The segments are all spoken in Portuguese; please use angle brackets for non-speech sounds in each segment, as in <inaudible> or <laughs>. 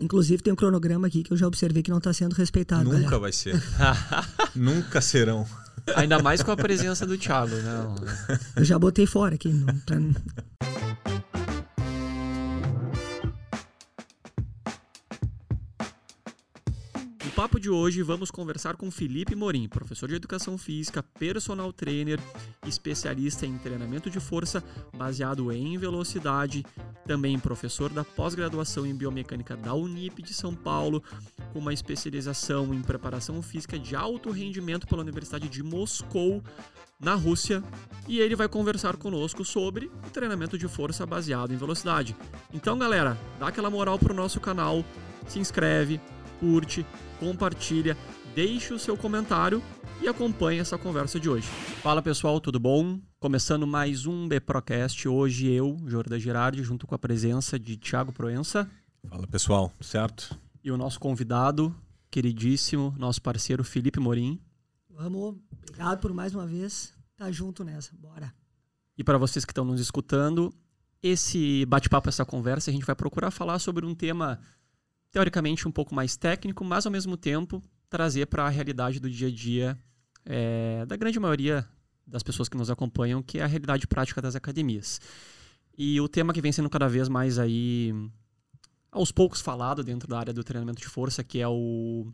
Inclusive tem um cronograma aqui que eu já observei que não está sendo respeitado. Nunca galera. vai ser. <laughs> Nunca serão. Ainda mais com a presença do Thiago, né? Eu já botei fora aqui. não- pra- papo de hoje, vamos conversar com Felipe Morim, professor de educação física, personal trainer, especialista em treinamento de força baseado em velocidade, também professor da pós-graduação em biomecânica da Unip de São Paulo, com uma especialização em preparação física de alto rendimento pela Universidade de Moscou, na Rússia, e ele vai conversar conosco sobre o treinamento de força baseado em velocidade. Então, galera, dá aquela moral pro nosso canal, se inscreve, curte, compartilha, deixe o seu comentário e acompanhe essa conversa de hoje. Fala pessoal, tudo bom? Começando mais um BProcast. Hoje eu, Jordan Girardi, junto com a presença de Thiago Proença Fala pessoal, certo? e o nosso convidado, queridíssimo, nosso parceiro Felipe Morim. Vamos, obrigado por mais uma vez. Tá junto nessa, bora. E para vocês que estão nos escutando, esse bate-papo, essa conversa, a gente vai procurar falar sobre um tema teoricamente um pouco mais técnico, mas ao mesmo tempo trazer para a realidade do dia a dia é, da grande maioria das pessoas que nos acompanham, que é a realidade prática das academias. E o tema que vem sendo cada vez mais aí aos poucos falado dentro da área do treinamento de força, que é o,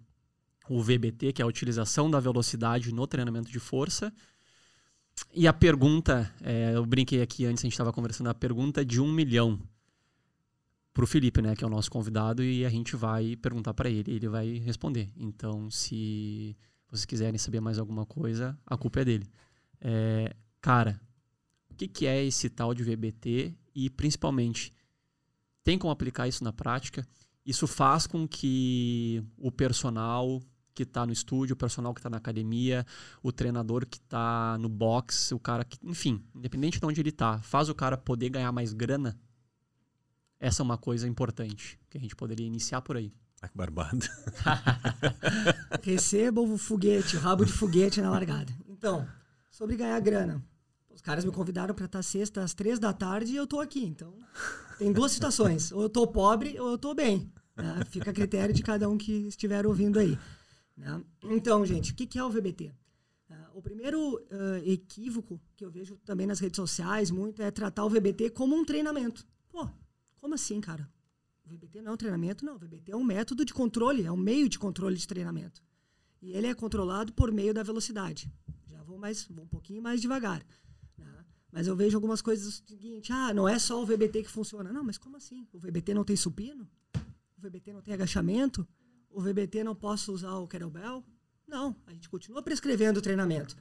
o VBT, que é a utilização da velocidade no treinamento de força. E a pergunta, é, eu brinquei aqui antes, a gente estava conversando, a pergunta de um milhão para o Felipe, né, que é o nosso convidado, e a gente vai perguntar para ele, ele vai responder. Então, se vocês quiserem saber mais alguma coisa, a culpa é dele. É, cara, o que, que é esse tal de VBT e, principalmente, tem como aplicar isso na prática? Isso faz com que o personal que está no estúdio, o personal que está na academia, o treinador que está no box, o cara que, enfim, independente de onde ele está, faz o cara poder ganhar mais grana. Essa é uma coisa importante que a gente poderia iniciar por aí. Ah, que barbada. <laughs> Receba o foguete, o rabo de foguete na largada. Então, sobre ganhar grana. Os caras me convidaram para estar sexta às três da tarde e eu tô aqui. Então, tem duas situações. Ou eu tô pobre ou eu tô bem. né? Fica a critério de cada um que estiver ouvindo aí. né? Então, gente, o que que é o VBT? Ah, O primeiro ah, equívoco que eu vejo também nas redes sociais muito é tratar o VBT como um treinamento. Pô, como assim, cara? VBT não é um treinamento, não. VBT é um método de controle, é um meio de controle de treinamento. E ele é controlado por meio da velocidade. Já vou mais, vou um pouquinho mais devagar. né? Mas eu vejo algumas coisas do seguinte: ah, não é só o VBT que funciona. Não, mas como assim? O VBT não tem supino? O VBT não tem agachamento? O VBT não posso usar o kettlebell? Não, a gente continua prescrevendo o treinamento.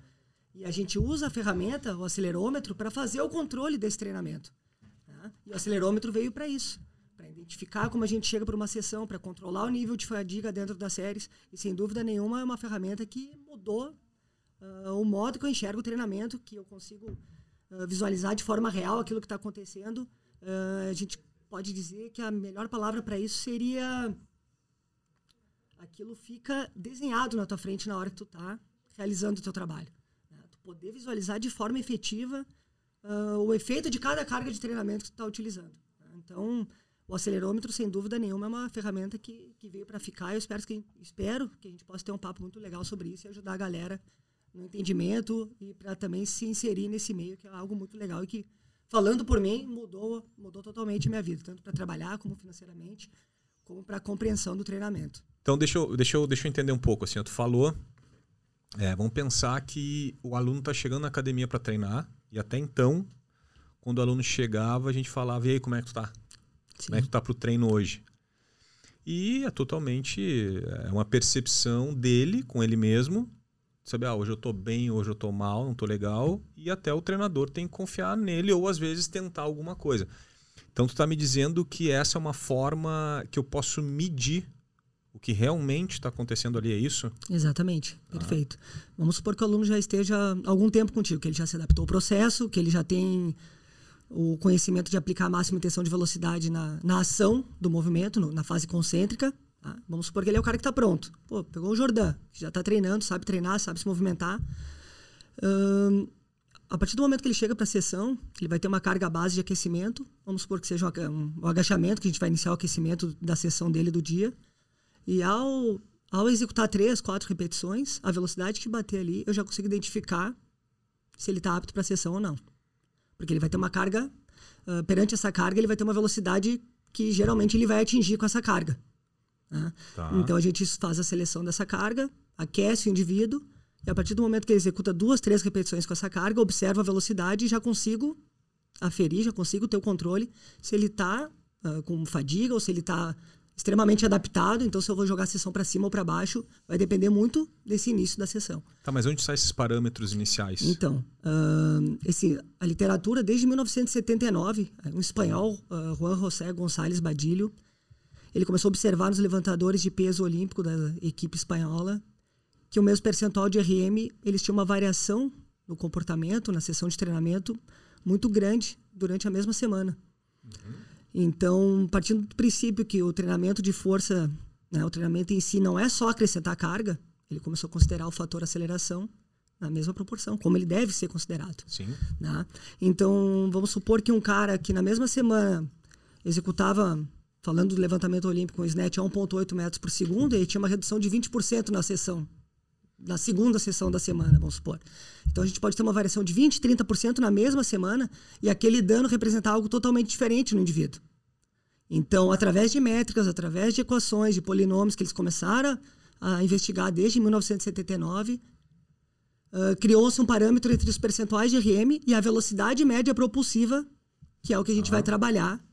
E a gente usa a ferramenta, o acelerômetro, para fazer o controle desse treinamento. E o acelerômetro veio para isso para identificar como a gente chega para uma sessão, para controlar o nível de fadiga dentro das séries. E sem dúvida nenhuma é uma ferramenta que mudou ah, o modo que eu enxergo o treinamento, que eu consigo ah, visualizar de forma real aquilo que está acontecendo. Ah, a gente pode dizer que a melhor palavra para isso seria aquilo fica desenhado na tua frente na hora que tu está realizando o teu trabalho. né? Tu poder visualizar de forma efetiva ah, o efeito de cada carga de treinamento que está utilizando. né? Então, o acelerômetro, sem dúvida nenhuma, é uma ferramenta que, que veio para ficar. Eu espero que, espero que a gente possa ter um papo muito legal sobre isso e ajudar a galera no entendimento e para também se inserir nesse meio, que é algo muito legal e que, falando por mim, mudou, mudou totalmente a minha vida, tanto para trabalhar como financeiramente, como para a compreensão do treinamento. Então, deixa eu, deixa eu, deixa eu entender um pouco. Assim, tu falou. é, vamos pensar que o aluno está chegando na academia para treinar, e até então, quando o aluno chegava, a gente falava: e aí, como é que tu tá? Como é que tu tá pro treino hoje? E é totalmente é uma percepção dele com ele mesmo. Sabe, ah, hoje eu tô bem, hoje eu tô mal, não tô legal. E até o treinador tem que confiar nele ou às vezes tentar alguma coisa. Então tu tá me dizendo que essa é uma forma que eu posso medir o que realmente está acontecendo ali, é isso? Exatamente, perfeito. Vamos supor que o aluno já esteja algum tempo contigo, que ele já se adaptou ao processo, que ele já tem o conhecimento de aplicar a máxima intenção de velocidade na, na ação do movimento, no- na fase concêntrica. tá? Vamos supor que ele é o cara que está pronto. Pô, pegou o Jordan, que já está treinando, sabe treinar, sabe se movimentar. Ahn, a partir do momento que ele chega para a sessão, ele vai ter uma carga base de aquecimento. Vamos supor que seja um, um agachamento, que a gente vai iniciar o aquecimento da sessão dele do dia. E ao, ao executar três, quatro repetições, a velocidade que bater ali, eu já consigo identificar se ele está apto para a sessão ou não. Porque ele vai ter uma carga, uh, perante essa carga, ele vai ter uma velocidade que geralmente ele vai atingir com essa carga. Né? Tá. Então a gente faz a seleção dessa carga, aquece o indivíduo, e a partir do momento que ele executa duas, três repetições com essa carga, observa a velocidade e já consigo aferir, já consigo ter o controle se ele está uh, com fadiga ou se ele está extremamente adaptado. Então, se eu vou jogar a sessão para cima ou para baixo, vai depender muito desse início da sessão. Tá, mas onde saem esses parâmetros iniciais? Então, uh, esse, a literatura, desde 1979, um espanhol, uh, Juan José González Badilho, ele começou a observar nos levantadores de peso olímpico da equipe espanhola que o mesmo percentual de RM, eles tinham uma variação no comportamento, na sessão de treinamento, muito grande durante a mesma semana. Uhum. Então, partindo do princípio que o treinamento de força, né, o treinamento em si não é só acrescentar carga, ele começou a considerar o fator aceleração na mesma proporção, como ele deve ser considerado. Sim. Né? Então, vamos supor que um cara que na mesma semana executava, falando do levantamento olímpico, um snatch a 1,8 metros por segundo, ele tinha uma redução de 20% na sessão na segunda sessão da semana, vamos supor. Então a gente pode ter uma variação de 20, 30% na mesma semana e aquele dano representar algo totalmente diferente no indivíduo. Então, através de métricas, através de equações, de polinômios que eles começaram a investigar desde 1979, uh, criou-se um parâmetro entre os percentuais de RM e a velocidade média propulsiva, que é o que a gente vai trabalhar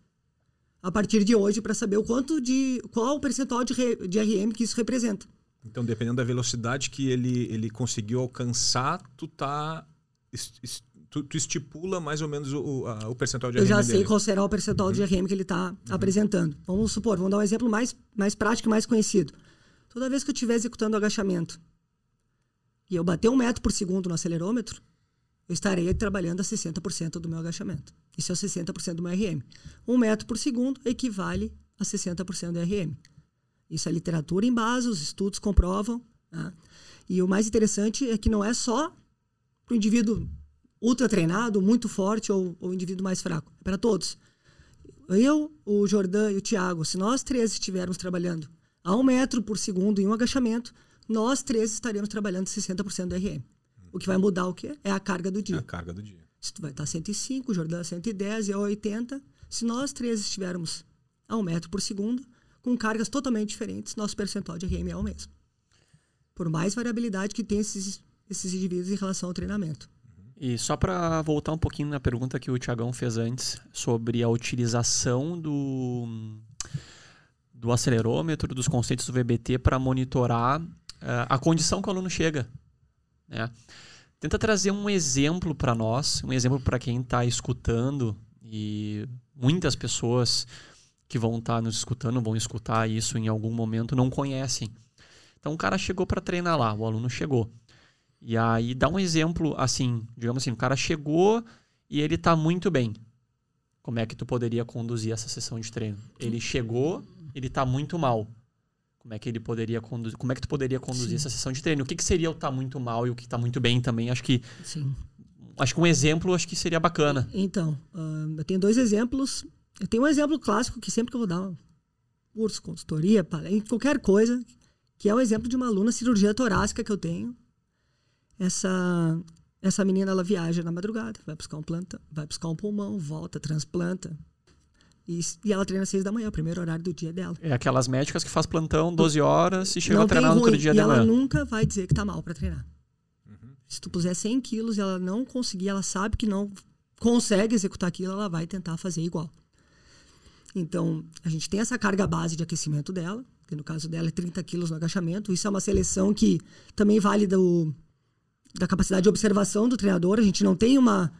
a partir de hoje para saber o quanto de qual o percentual de, de RM que isso representa. Então, dependendo da velocidade que ele, ele conseguiu alcançar, tu tá. Tu, tu estipula mais ou menos o, a, o percentual de RM. Eu já sei dele. qual será o percentual uhum. de RM que ele está uhum. apresentando. Vamos supor, vamos dar um exemplo mais, mais prático e mais conhecido. Toda vez que eu estiver executando o agachamento e eu bater um metro por segundo no acelerômetro, eu estarei trabalhando a 60% do meu agachamento. Isso é 60% do meu RM. Um metro por segundo equivale a 60% do RM. Isso é literatura em base, os estudos comprovam. Né? E o mais interessante é que não é só para o indivíduo ultra treinado, muito forte ou o indivíduo mais fraco. É para todos. Eu, o Jordan e o Thiago, se nós três estivermos trabalhando a um metro por segundo em um agachamento, nós três estaremos trabalhando 60% do RM. O que vai mudar o quê? É a carga do dia. É a carga do dia. Se tu vai estar 105, o Jordan 110 e eu 80. Se nós três estivermos a um metro por segundo, com cargas totalmente diferentes, nosso percentual de RM é o mesmo. Por mais variabilidade que tem esses, esses indivíduos em relação ao treinamento. E só para voltar um pouquinho na pergunta que o Tiagão fez antes sobre a utilização do, do acelerômetro, dos conceitos do VBT para monitorar uh, a condição que o aluno chega. Né? Tenta trazer um exemplo para nós, um exemplo para quem está escutando e muitas pessoas que vão estar tá nos escutando, vão escutar isso em algum momento, não conhecem. Então o cara chegou para treinar lá, o aluno chegou. E aí dá um exemplo assim, digamos assim, o cara chegou e ele está muito bem. Como é que tu poderia conduzir essa sessão de treino? Ele chegou, ele está muito mal. Como é que ele poderia conduzir? Como é que tu poderia conduzir Sim. essa sessão de treino? O que, que seria o tá muito mal e o que está muito bem também? Acho que Sim. acho que um exemplo acho que seria bacana. Então, uh, eu tenho dois exemplos eu tenho um exemplo clássico que sempre que eu vou dar um curso, consultoria, qualquer coisa, que é o um exemplo de uma aluna cirurgia torácica que eu tenho. Essa essa menina ela viaja na madrugada, vai buscar um planta, vai buscar um pulmão, volta, transplanta. E, e ela treina às seis da manhã, o primeiro horário do dia dela. É aquelas médicas que faz plantão 12 horas e chega a treinar no outro dia e de manhã. ela nunca vai dizer que tá mal para treinar. Uhum. Se tu puser 100 quilos e ela não conseguir, ela sabe que não consegue executar aquilo, ela vai tentar fazer igual. Então, a gente tem essa carga base de aquecimento dela, que no caso dela é 30 quilos no agachamento. Isso é uma seleção que também vale do, da capacidade de observação do treinador. A gente não tem uma,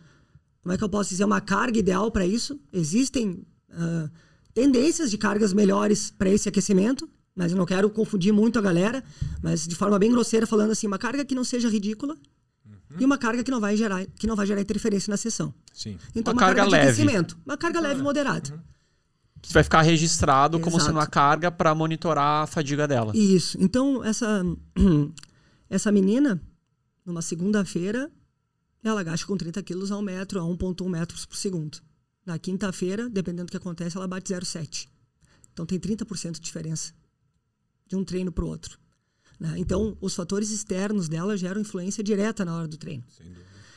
como é que eu posso dizer, uma carga ideal para isso. Existem uh, tendências de cargas melhores para esse aquecimento, mas eu não quero confundir muito a galera, mas de forma bem grosseira falando assim, uma carga que não seja ridícula uhum. e uma carga que não vai gerar que não vai gerar interferência na sessão. Sim. Então uma, uma carga, carga leve. aquecimento, uma carga leve uhum. moderada. Uhum vai ficar registrado Exato. como sendo uma carga para monitorar a fadiga dela. Isso. Então, essa, <clears throat> essa menina, numa segunda-feira, ela agacha com 30 quilos a 1 metro, a 1,1 metros por segundo. Na quinta-feira, dependendo do que acontece, ela bate 0,7. Então tem 30% de diferença de um treino para o outro. Né? Então, os fatores externos dela geram influência direta na hora do treino.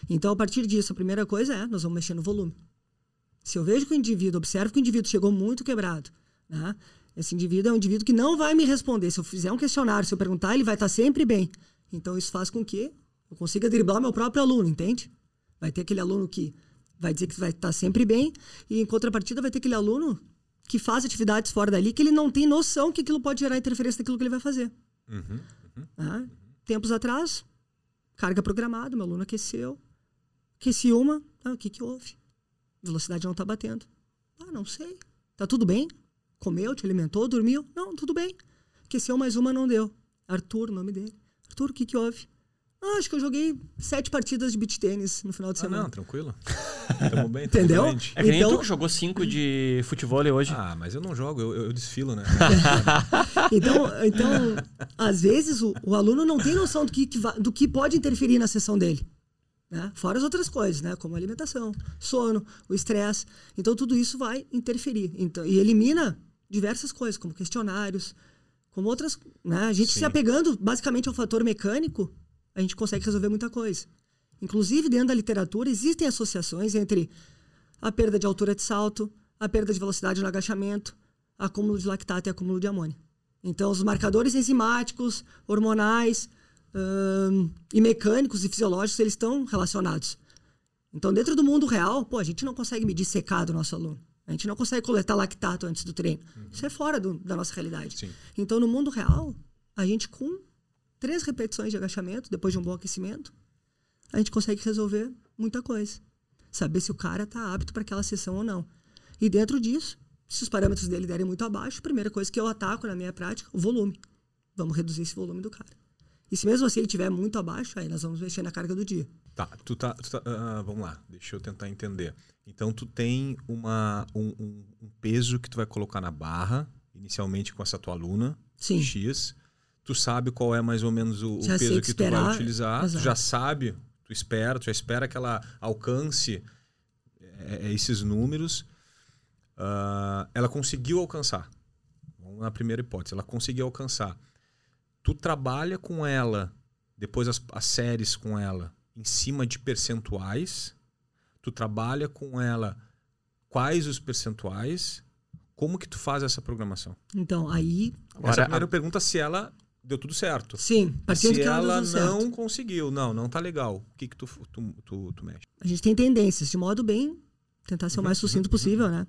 Então, a partir disso, a primeira coisa é, nós vamos mexer no volume. Se eu vejo que o indivíduo, observo que o indivíduo chegou muito quebrado, né? esse indivíduo é um indivíduo que não vai me responder. Se eu fizer um questionário, se eu perguntar, ele vai estar sempre bem. Então, isso faz com que eu consiga driblar meu próprio aluno, entende? Vai ter aquele aluno que vai dizer que vai estar sempre bem, e em contrapartida vai ter aquele aluno que faz atividades fora dali que ele não tem noção que aquilo pode gerar interferência naquilo que ele vai fazer. Uhum, uhum. Ah, tempos atrás, carga programada, meu aluno aqueceu, aqueci uma, ah, o que que houve? Velocidade não está batendo. Ah, não sei. Tá tudo bem? Comeu, te alimentou, dormiu? Não, tudo bem. Aqueceu mais uma, não deu. Arthur, o nome dele. Arthur, o que que houve? Ah, acho que eu joguei sete partidas de beach tênis no final de Ah, semana. não, tranquilo. <laughs> Tamo bem, tamo Entendeu? É que nem Então- tu que jogou 5 de futebol hoje. Ah, mas eu não jogo, eu, eu desfilo, né? <laughs> Então, então às vezes, o, o aluno não tem noção do que, que va- do que pode interferir na sessão dele. Né? Fora as outras coisas, né? como a alimentação, sono, o estresse. Então, tudo isso vai interferir. Então, e elimina diversas coisas, como questionários, como outras. Né? A gente Sim. se apegando basicamente ao fator mecânico, a gente consegue resolver muita coisa. Inclusive, dentro da literatura, existem associações entre a perda de altura de salto, a perda de velocidade no agachamento, acúmulo de lactato e acúmulo de amônia. Então, os marcadores enzimáticos, hormonais e mecânicos e fisiológicos, eles estão relacionados. Então, dentro do mundo real, pô, a gente não consegue medir secado do nosso aluno. A gente não consegue coletar lactato antes do treino. Isso é fora do- da nossa realidade. Sim. Então, no mundo real, a gente com três repetições de agachamento, depois de um bom aquecimento, a gente consegue resolver muita coisa. Saber se o cara está apto para aquela sessão ou não. E dentro disso, se os parâmetros dele derem muito abaixo, a primeira coisa que eu ataco na minha prática, o volume. Vamos reduzir esse volume do cara. E se mesmo assim ele estiver muito abaixo, aí nós vamos mexer na carga do dia. Tá, tu tá. tu tá- ah, vamos lá, deixa eu tentar entender. Então, tu tem uma, um, um- um peso que tu vai colocar na barra, inicialmente com essa tua aluna, Sim. X. Tu sabe qual é mais ou menos o, o peso que tu vai utilizar. Tu exato. já sabe, tu espera, tu já espera que ela alcance é, é, esses números. Ah, ela conseguiu alcançar. Vamos na primeira hipótese. Ela conseguiu alcançar. Tu trabalha com ela, depois as, as séries com ela, em cima de percentuais. Tu trabalha com ela quais os percentuais. Como que tu faz essa programação? Então, aí, Essa é Agora, a primeira pergunta se ela deu tudo certo. sim, partindo se do que ela certo. não conseguiu, não, não tá legal. O que que tu, tu, tu, tu mexe? A gente tem tendências, de modo bem, tentar ser o Uhum, mais sucinto uhum, possível, né?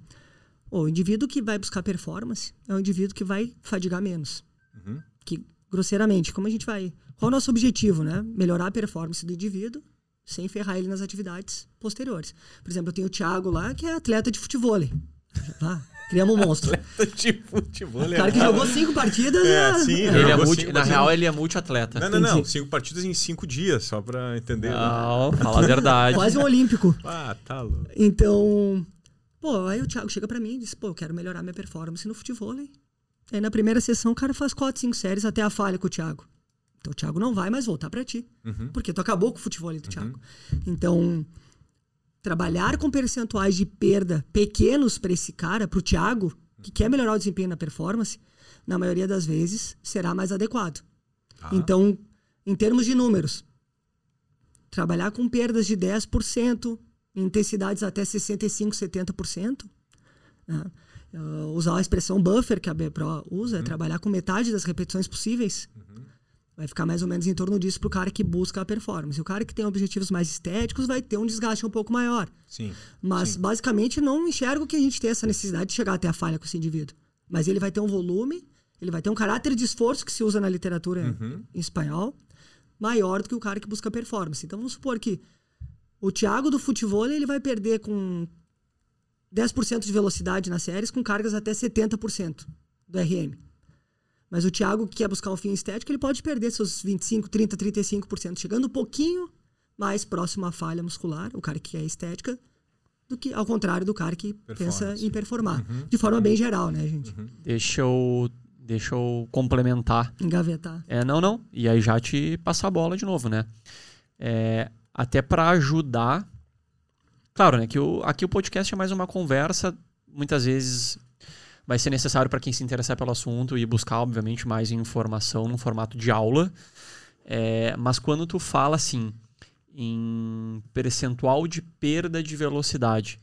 O indivíduo que vai buscar performance é um indivíduo que vai fadigar menos. Uhum. que grosseiramente, como a gente vai. Qual é o nosso objetivo, né? Melhorar a performance do indivíduo sem ferrar ele nas atividades posteriores. Por exemplo, eu tenho o Thiago lá, que é atleta de futebol. Tá? Criamos um monstro. <laughs> de futebol, O cara que jogou cinco partidas. É, né? sim, Ele é multi- cinco na partidas. real, ele é multiatleta. Não, não, não. Entendi. Cinco partidas em cinco dias, só pra entender. Não, fala a verdade. Quase um olímpico. Ah, tá louco. Então, pô, aí o Thiago chega pra mim e diz, pô, eu quero melhorar minha performance no futebol. Aí na primeira sessão o cara faz quatro, cinco séries até a falha com o Thiago. Então o Thiago não vai mais voltar pra ti. Uhum. Porque tu acabou com o futebol do Thiago. Então, trabalhar com percentuais de perda pequenos para esse cara, para o Thiago, que quer melhorar o desempenho na performance, na maioria das vezes será mais adequado. Tá. Então, em termos de números, trabalhar com perdas de 10%, intensidades até 65%, 70%, né? Uh, usar a expressão buffer que a BPRO usa, é trabalhar com metade das repetições possíveis, vai ficar mais ou menos em torno disso para o cara que busca a performance. O cara que tem objetivos mais estéticos vai ter um desgaste um pouco maior. Sim. Mas, Sim. basicamente, não enxergo que a gente tem essa necessidade de chegar até a falha com esse indivíduo. Mas ele vai ter um volume, ele vai ter um caráter de esforço que se usa na literatura Uhum. em espanhol, maior do que o cara que busca performance. Então, vamos supor que o Thiago do futebol ele vai perder com 10% de velocidade nas séries, com cargas até 70% do RM. Mas o Thiago que quer buscar um fim estético, ele pode perder seus 25, 30, 35%, chegando um pouquinho mais próximo à falha muscular, o cara que quer estética, do que ao contrário do cara que pensa em performar. De forma bem geral, né, gente? Deixa eu, deixa eu complementar. Engavetar. É, não, não. E aí já te passar a bola de novo, né? É, até para ajudar. Claro, né, que o, aqui o podcast é mais uma conversa, muitas vezes vai ser necessário para quem se interessar pelo assunto e buscar, obviamente, mais informação no formato de aula. É, mas quando tu fala assim em percentual de perda de velocidade,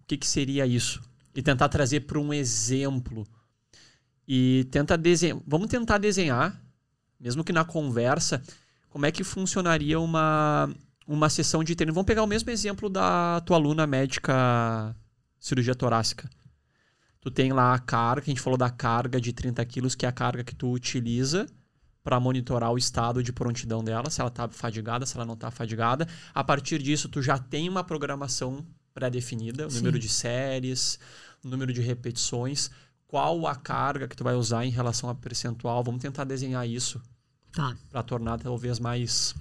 o que, que seria isso? E tentar trazer para um exemplo. E tenta desenhar. Vamos tentar desenhar, mesmo que na conversa, como é que funcionaria uma, uma sessão de treino. Vamos pegar o mesmo exemplo da tua aluna médica cirurgia torácica. Tu tem lá a carga, a gente falou da carga de 30 quilos, que é a carga que tu utiliza para monitorar o estado de prontidão dela, se ela está fadigada, se ela não está fadigada. A partir disso, tu já tem uma programação pré-definida, o Sim. número de séries, o número de repetições, qual a carga que tu vai usar em relação a percentual. Vamos tentar desenhar isso tá. para tornar talvez mais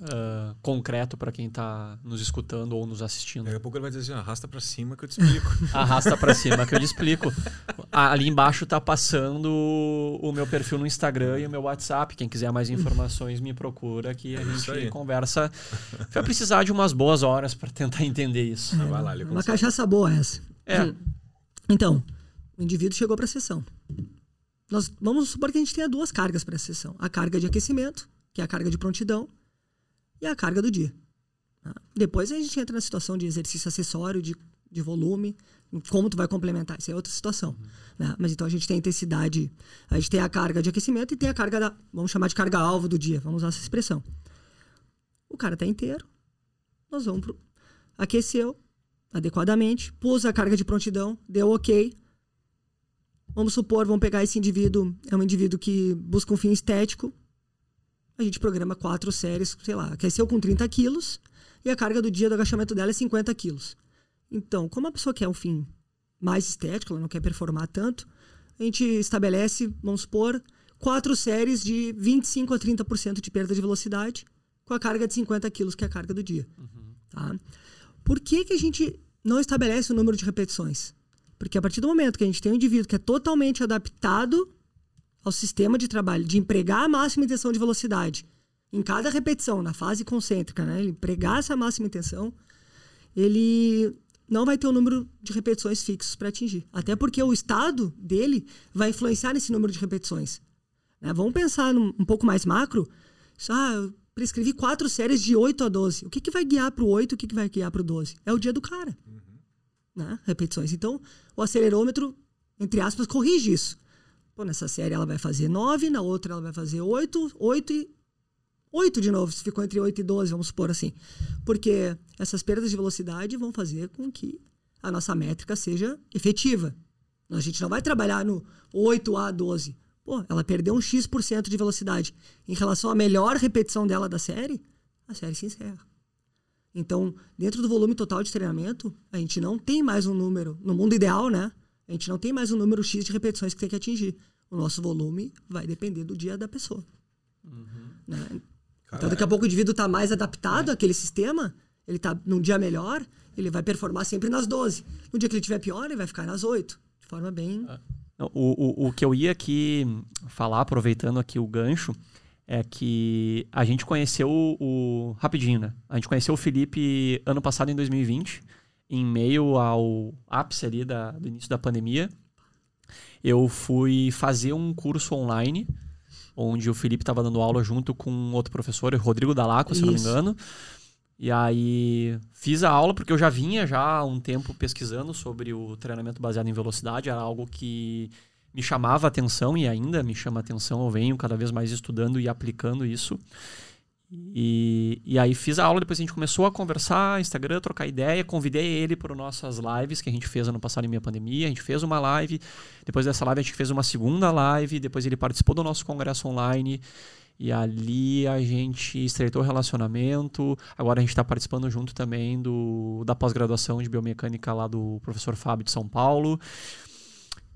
uh, concreto para quem está nos escutando ou nos assistindo. Daqui a pouco ele vai dizer assim, arrasta para cima que eu te explico. <laughs> arrasta para cima que eu te explico. Ali embaixo está passando o meu perfil no Instagram e o meu WhatsApp. Quem quiser mais informações me procura que a é gente conversa. Vai precisar de umas boas horas para tentar entender isso. É, vai lá, uma cachaça boa essa. É. Então, o indivíduo chegou para a sessão. Nós vamos supor que a gente tenha duas cargas para a sessão. A carga de aquecimento, que é a carga de prontidão, e a carga do dia. Tá? Depois a gente entra na situação de exercício acessório, de, de volume, como tu vai complementar. Isso é outra situação. Uhum. Né? Mas então a gente tem a intensidade, a gente tem a carga de aquecimento e tem a carga da, vamos chamar de carga alvo do dia, vamos usar essa expressão. O cara está inteiro, nós vamos pro, aqueceu adequadamente, pôs a carga de prontidão, deu ok. Vamos supor, vamos pegar esse indivíduo, é um indivíduo que busca um fim estético, a gente programa quatro séries, sei lá, aqueceu com 30 quilos e a carga do dia do agachamento dela é 50 quilos. Então, como a pessoa quer um fim mais estético, ela não quer performar tanto, a gente estabelece, vamos supor, quatro séries de 25 a 30% de perda de velocidade com a carga de 50 quilos, que é a carga do dia. Uhum. Tá? Por que, que a gente não estabelece o número de repetições? Porque a partir do momento que a gente tem um indivíduo que é totalmente adaptado ao sistema de trabalho de empregar a máxima intenção de velocidade em cada repetição, na fase concêntrica, né? Ele empregar essa máxima intenção, ele não vai ter o um número de repetições fixos para atingir. Até porque o estado dele vai influenciar nesse número de repetições. Né? Vamos pensar num, um pouco mais macro. Ah, eu prescrevi quatro séries de 8 a 12. O que, que vai guiar para o 8 o que, que vai guiar para o 12? É o dia do cara. Uhum. Né? Repetições. Então, o acelerômetro, entre aspas, corrige isso. Pô, nessa série ela vai fazer 9, na outra ela vai fazer 8, 8 e 8 de novo, se ficou entre 8 e 12, vamos supor assim. Porque essas perdas de velocidade vão fazer com que a nossa métrica seja efetiva. A gente não vai trabalhar no 8 a 12. Pô, ela perdeu um X% de velocidade. Em relação à melhor repetição dela da série, a série se encerra. Então, dentro do volume total de treinamento, a gente não tem mais um número, no mundo ideal, né? A gente não tem mais um número X de repetições que tem que atingir. O nosso volume vai depender do dia da pessoa. Uhum. Né? Então, daqui a pouco o indivíduo está mais adaptado é. àquele sistema, ele está num dia melhor, ele vai performar sempre nas 12. No dia que ele tiver pior, ele vai ficar nas 8. De forma bem. É. O, o, o que eu ia aqui falar, aproveitando aqui o gancho, é que a gente conheceu o, o. Rapidinho, né? A gente conheceu o Felipe ano passado, em 2020 em meio ao ápice ali da, do início da pandemia, eu fui fazer um curso online, onde o Felipe estava dando aula junto com outro professor, o Rodrigo Dalaco, se Isso. não me engano. E aí fiz a aula porque eu já vinha já há um tempo pesquisando sobre o treinamento baseado em velocidade, era algo que me chamava atenção e ainda me chama atenção, eu venho cada vez mais estudando e aplicando isso. E, e aí fiz a aula, depois a gente começou a conversar, Instagram, trocar ideia, convidei ele para nossas lives que a gente fez ano passado em minha pandemia, a gente fez uma live, depois dessa live a gente fez uma segunda live, depois ele participou do nosso congresso online, e ali a gente estreitou o relacionamento, agora a gente está participando junto também do, da pós-graduação de biomecânica lá do professor Fábio de São Paulo,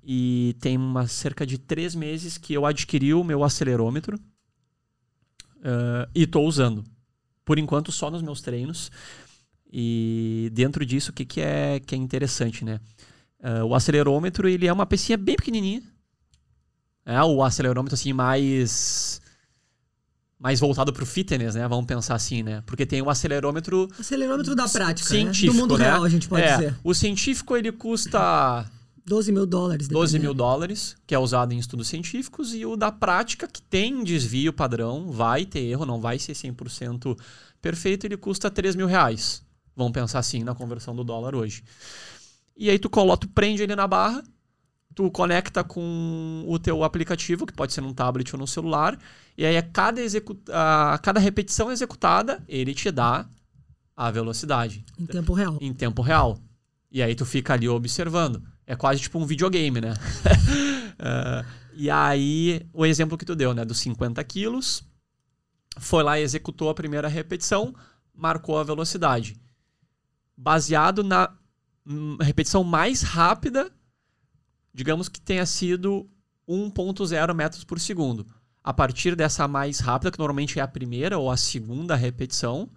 e tem uma, cerca de três meses que eu adquiri o meu acelerômetro, Uh, e estou usando. Por enquanto, só nos meus treinos. E dentro disso, o que, que, é, que é interessante, né? Uh, o acelerômetro, ele é uma pecinha bem pequenininha. É o acelerômetro, assim, mais... mais voltado para o fitness, né? Vamos pensar assim, né? Porque tem o acelerômetro... Acelerômetro da prática, científico, né? Do mundo né? real, a gente pode é, dizer. O científico, ele custa 12 mil dólares. 12 mil dólares, que é usado em estudos científicos, e o da prática, que tem desvio padrão, vai ter erro, não vai ser 100% perfeito, ele custa 3 mil reais. Vamos pensar assim na conversão do dólar hoje. E aí tu coloca, tu prende ele na barra, tu conecta com o teu aplicativo, que pode ser num tablet ou no celular, e aí a cada, a cada repetição executada, ele te dá a velocidade Em tempo real. em tempo real. E aí tu fica ali observando. É quase tipo um videogame, né? Eh, <laughs> e aí, o exemplo que tu deu, né? Dos 50 quilos, foi lá e executou a primeira repetição, marcou a velocidade. Baseado na hum, repetição mais rápida, digamos que tenha sido 1.0 metros por segundo. A partir dessa mais rápida, que normalmente é a primeira ou a segunda repetição,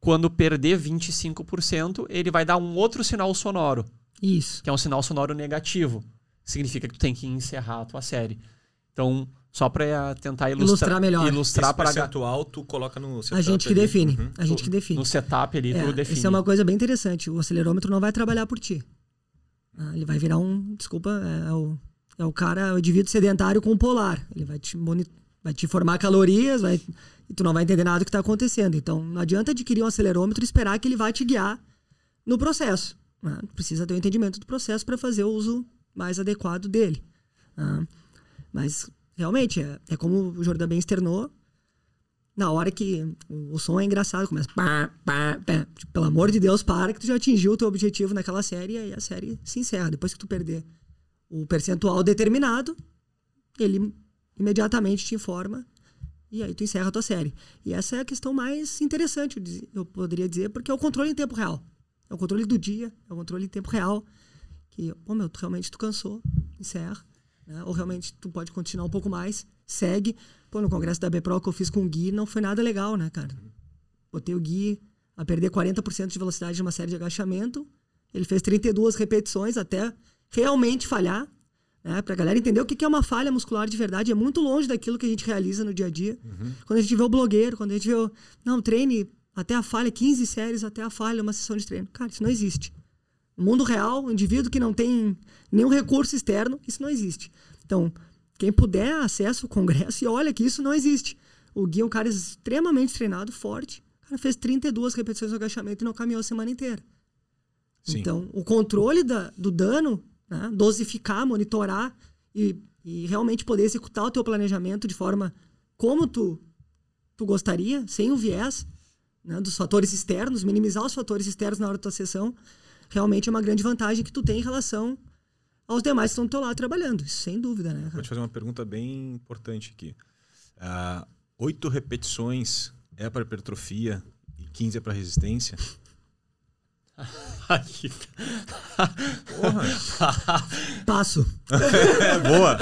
quando perder 25%, ele vai dar um outro sinal sonoro, Isso. que é um sinal sonoro negativo. Significa que tu tem que encerrar a tua série. Então, só para tentar ilustrar, Ilustrar melhor. ilustrar Esse percentual tu coloca no A setup gente que ali. define. Uhum. A gente que define. no setup ali, É, tu define. Isso é uma coisa bem interessante. O acelerômetro não vai trabalhar por ti. Ah, Ele vai virar um. Desculpa, é o, é o cara, o indivíduo sedentário com o polar. Ele vai te, vai te informar calorias, vai, e tu não vai entender nada do que está acontecendo. Então, não adianta adquirir um acelerômetro e esperar que ele vai te guiar no processo. Né? Precisa ter o entendimento do processo para fazer o uso mais adequado dele. Ah, mas, realmente, é, é como o Jordan bem externou, na hora que o, som é engraçado, começa. Pá, pá, pá. Tipo, pelo amor de Deus, para que tu já atingiu o teu objetivo naquela série e a série se encerra. Depois que tu perder o percentual determinado, ele imediatamente te informa e aí tu encerra a tua série. E essa é a questão mais interessante, eu poderia dizer, porque é o controle em tempo real. É o controle do dia, é o controle em tempo real. Que, pô, meu, tu, realmente tu cansou, encerra. né? Ou realmente tu pode continuar um pouco mais, segue. Pô, no congresso da BPRO que eu fiz com o Gui, não foi nada legal, né, cara? Botei o Gui a perder 40% de velocidade de uma série de agachamento. Ele fez 32 repetições até realmente falhar. Né? Pra galera entender o que é uma falha muscular de verdade. É muito longe daquilo que a gente realiza no dia a dia. Quando a gente vê o blogueiro, quando a gente vê o... Não, treine até a falha, 15 séries até a falha, uma sessão de treino. Cara, isso não existe. No mundo real, um indivíduo que não tem nenhum recurso externo, isso não existe. Então, quem puder, acessa o congresso e olha que isso não existe. O Gui é um cara extremamente treinado, forte. O cara fez 32 repetições no agachamento e não caminhou a semana inteira. Sim. Então, o controle da- do dano, né, dosificar, monitorar e, e realmente poder executar o teu planejamento de forma como tu, tu gostaria, sem o viés né, dos fatores externos, minimizar os fatores externos na hora da tua sessão, realmente é uma grande vantagem que tu tem em relação aos demais que estão do teu lado trabalhando. Sem dúvida, né? Vou cara? te fazer uma pergunta bem importante aqui. Ah, oito repetições é para hipertrofia e 15 é para resistência? Porra! <laughs> Passo. É boa!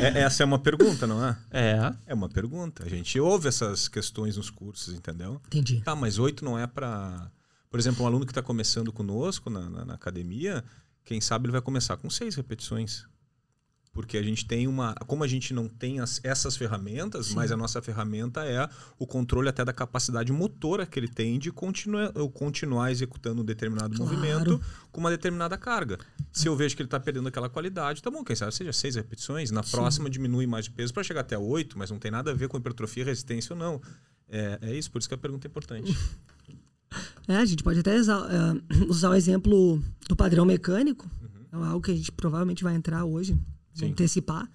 É- essa é uma pergunta, não é? é. É uma pergunta. A gente ouve essas questões nos cursos, entendeu? Entendi. Tá, mas oito não é para. Por exemplo, um aluno que está começando conosco na, na- na academia, quem sabe ele vai começar com seis repetições. Porque a gente tem uma. Como a gente não tem as- essas ferramentas, mas a nossa ferramenta é o controle até da capacidade motora que ele tem de continua, continuar executando um determinado Claro. movimento com uma determinada carga. Se eu vejo que ele está perdendo aquela qualidade, tá bom, quem sabe seja seis repetições, na próxima diminui mais de peso para chegar até oito, mas não tem nada a ver com hipertrofia, resistência ou não. É, é isso, por isso que a pergunta é importante. <laughs> É, a gente pode até eh, <clears throat> usar o exemplo do padrão mecânico. É algo que a gente provavelmente vai entrar hoje, Sim. antecipar,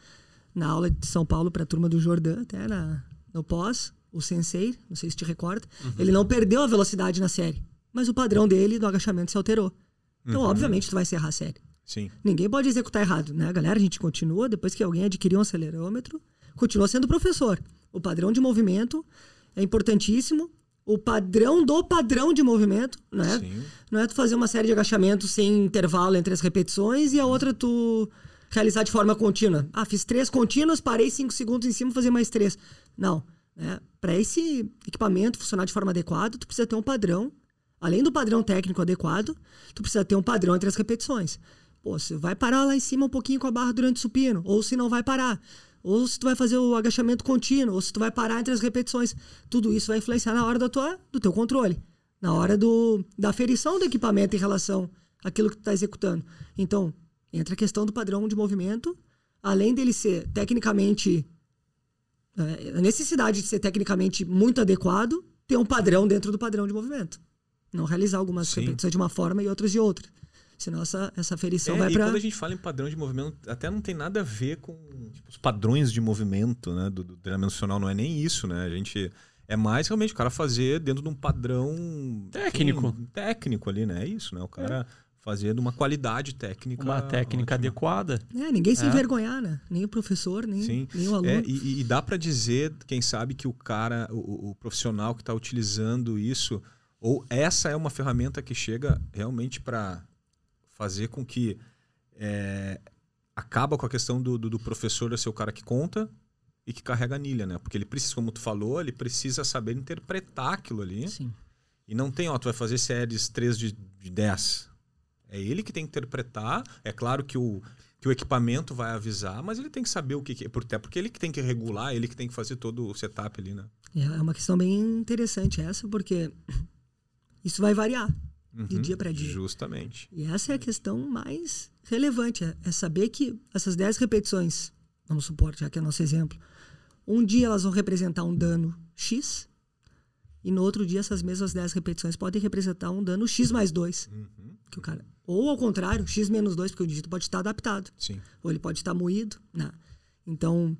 na aula de São Paulo para a turma do Jordan, até na, no pós, o sensei, não sei se te recorda, ele não perdeu a velocidade na série, mas o padrão dele do agachamento se alterou. Então, obviamente, tu vai encerrar a série. Sim. Ninguém pode executar errado, né? Galera, a gente continua, depois que alguém adquiriu um acelerômetro, continua sendo professor. O padrão de movimento é importantíssimo. O padrão do padrão de movimento, né? Sim. Não é tu fazer uma série de agachamentos sem intervalo entre as repetições e a outra tu realizar de forma contínua. Ah, fiz três contínuas, parei cinco segundos em cima, fazer mais três. Não. Né? Para esse equipamento funcionar de forma adequada, tu precisa ter um padrão. Além do padrão técnico adequado, tu precisa ter um padrão entre as repetições. Pô, você vai parar lá em cima um pouquinho com a barra durante o supino, ou se não vai parar. ou se tu vai fazer o agachamento contínuo, ou se tu vai parar entre as repetições. Tudo isso vai influenciar na hora da tua, do teu controle, na hora do, da aferição do equipamento em relação àquilo que tu está executando. Então, entra a questão do padrão de movimento, além dele ser tecnicamente. É, a necessidade de ser tecnicamente muito adequado, ter um padrão dentro do padrão de movimento. Não realizar algumas Sim. repetições de uma forma e outras de outra. Senão essa, essa aferição é, vai para. quando a gente fala em padrão de movimento, até não tem nada a ver com tipo, os padrões de movimento né, do, do treinamento funcional. Não é nem isso, né? A gente. É mais realmente o cara fazer dentro de um padrão técnico. Enfim, técnico ali, né? É isso, né? O cara. É fazer de uma qualidade técnica. Uma técnica ótima. adequada. É, ninguém se é. envergonhar, né? Nem o professor, nem, Sim. nem o aluno. É, e, e, dá para dizer, quem sabe, que o cara, o, o profissional que está utilizando isso, ou essa é uma ferramenta que chega realmente para fazer com que é, acaba com a questão do, do, do professor ser o cara que conta e que carrega a anilha, né? Porque ele precisa, como tu falou, ele precisa saber interpretar aquilo ali. Sim. E não tem, ó, tu vai fazer séries 3 de, de 10. É ele que tem que interpretar. É claro que o, que o equipamento vai avisar, mas ele tem que saber o que, é. Até porque ele que tem que regular, ele que tem que fazer todo o setup ali, né? É, é uma questão bem interessante essa, porque isso vai variar uhum, de dia para dia. Justamente. E essa é a questão mais relevante, é, é saber que essas 10 repetições, vamos supor, já que é nosso exemplo, um dia elas vão representar um dano X, e no outro dia essas mesmas 10 repetições podem representar um dano X mais 2. Uhum. Que o cara, ou ao contrário, X menos 2, porque o dígito pode estar adaptado. Sim. Ou ele pode estar moído. Né? Então,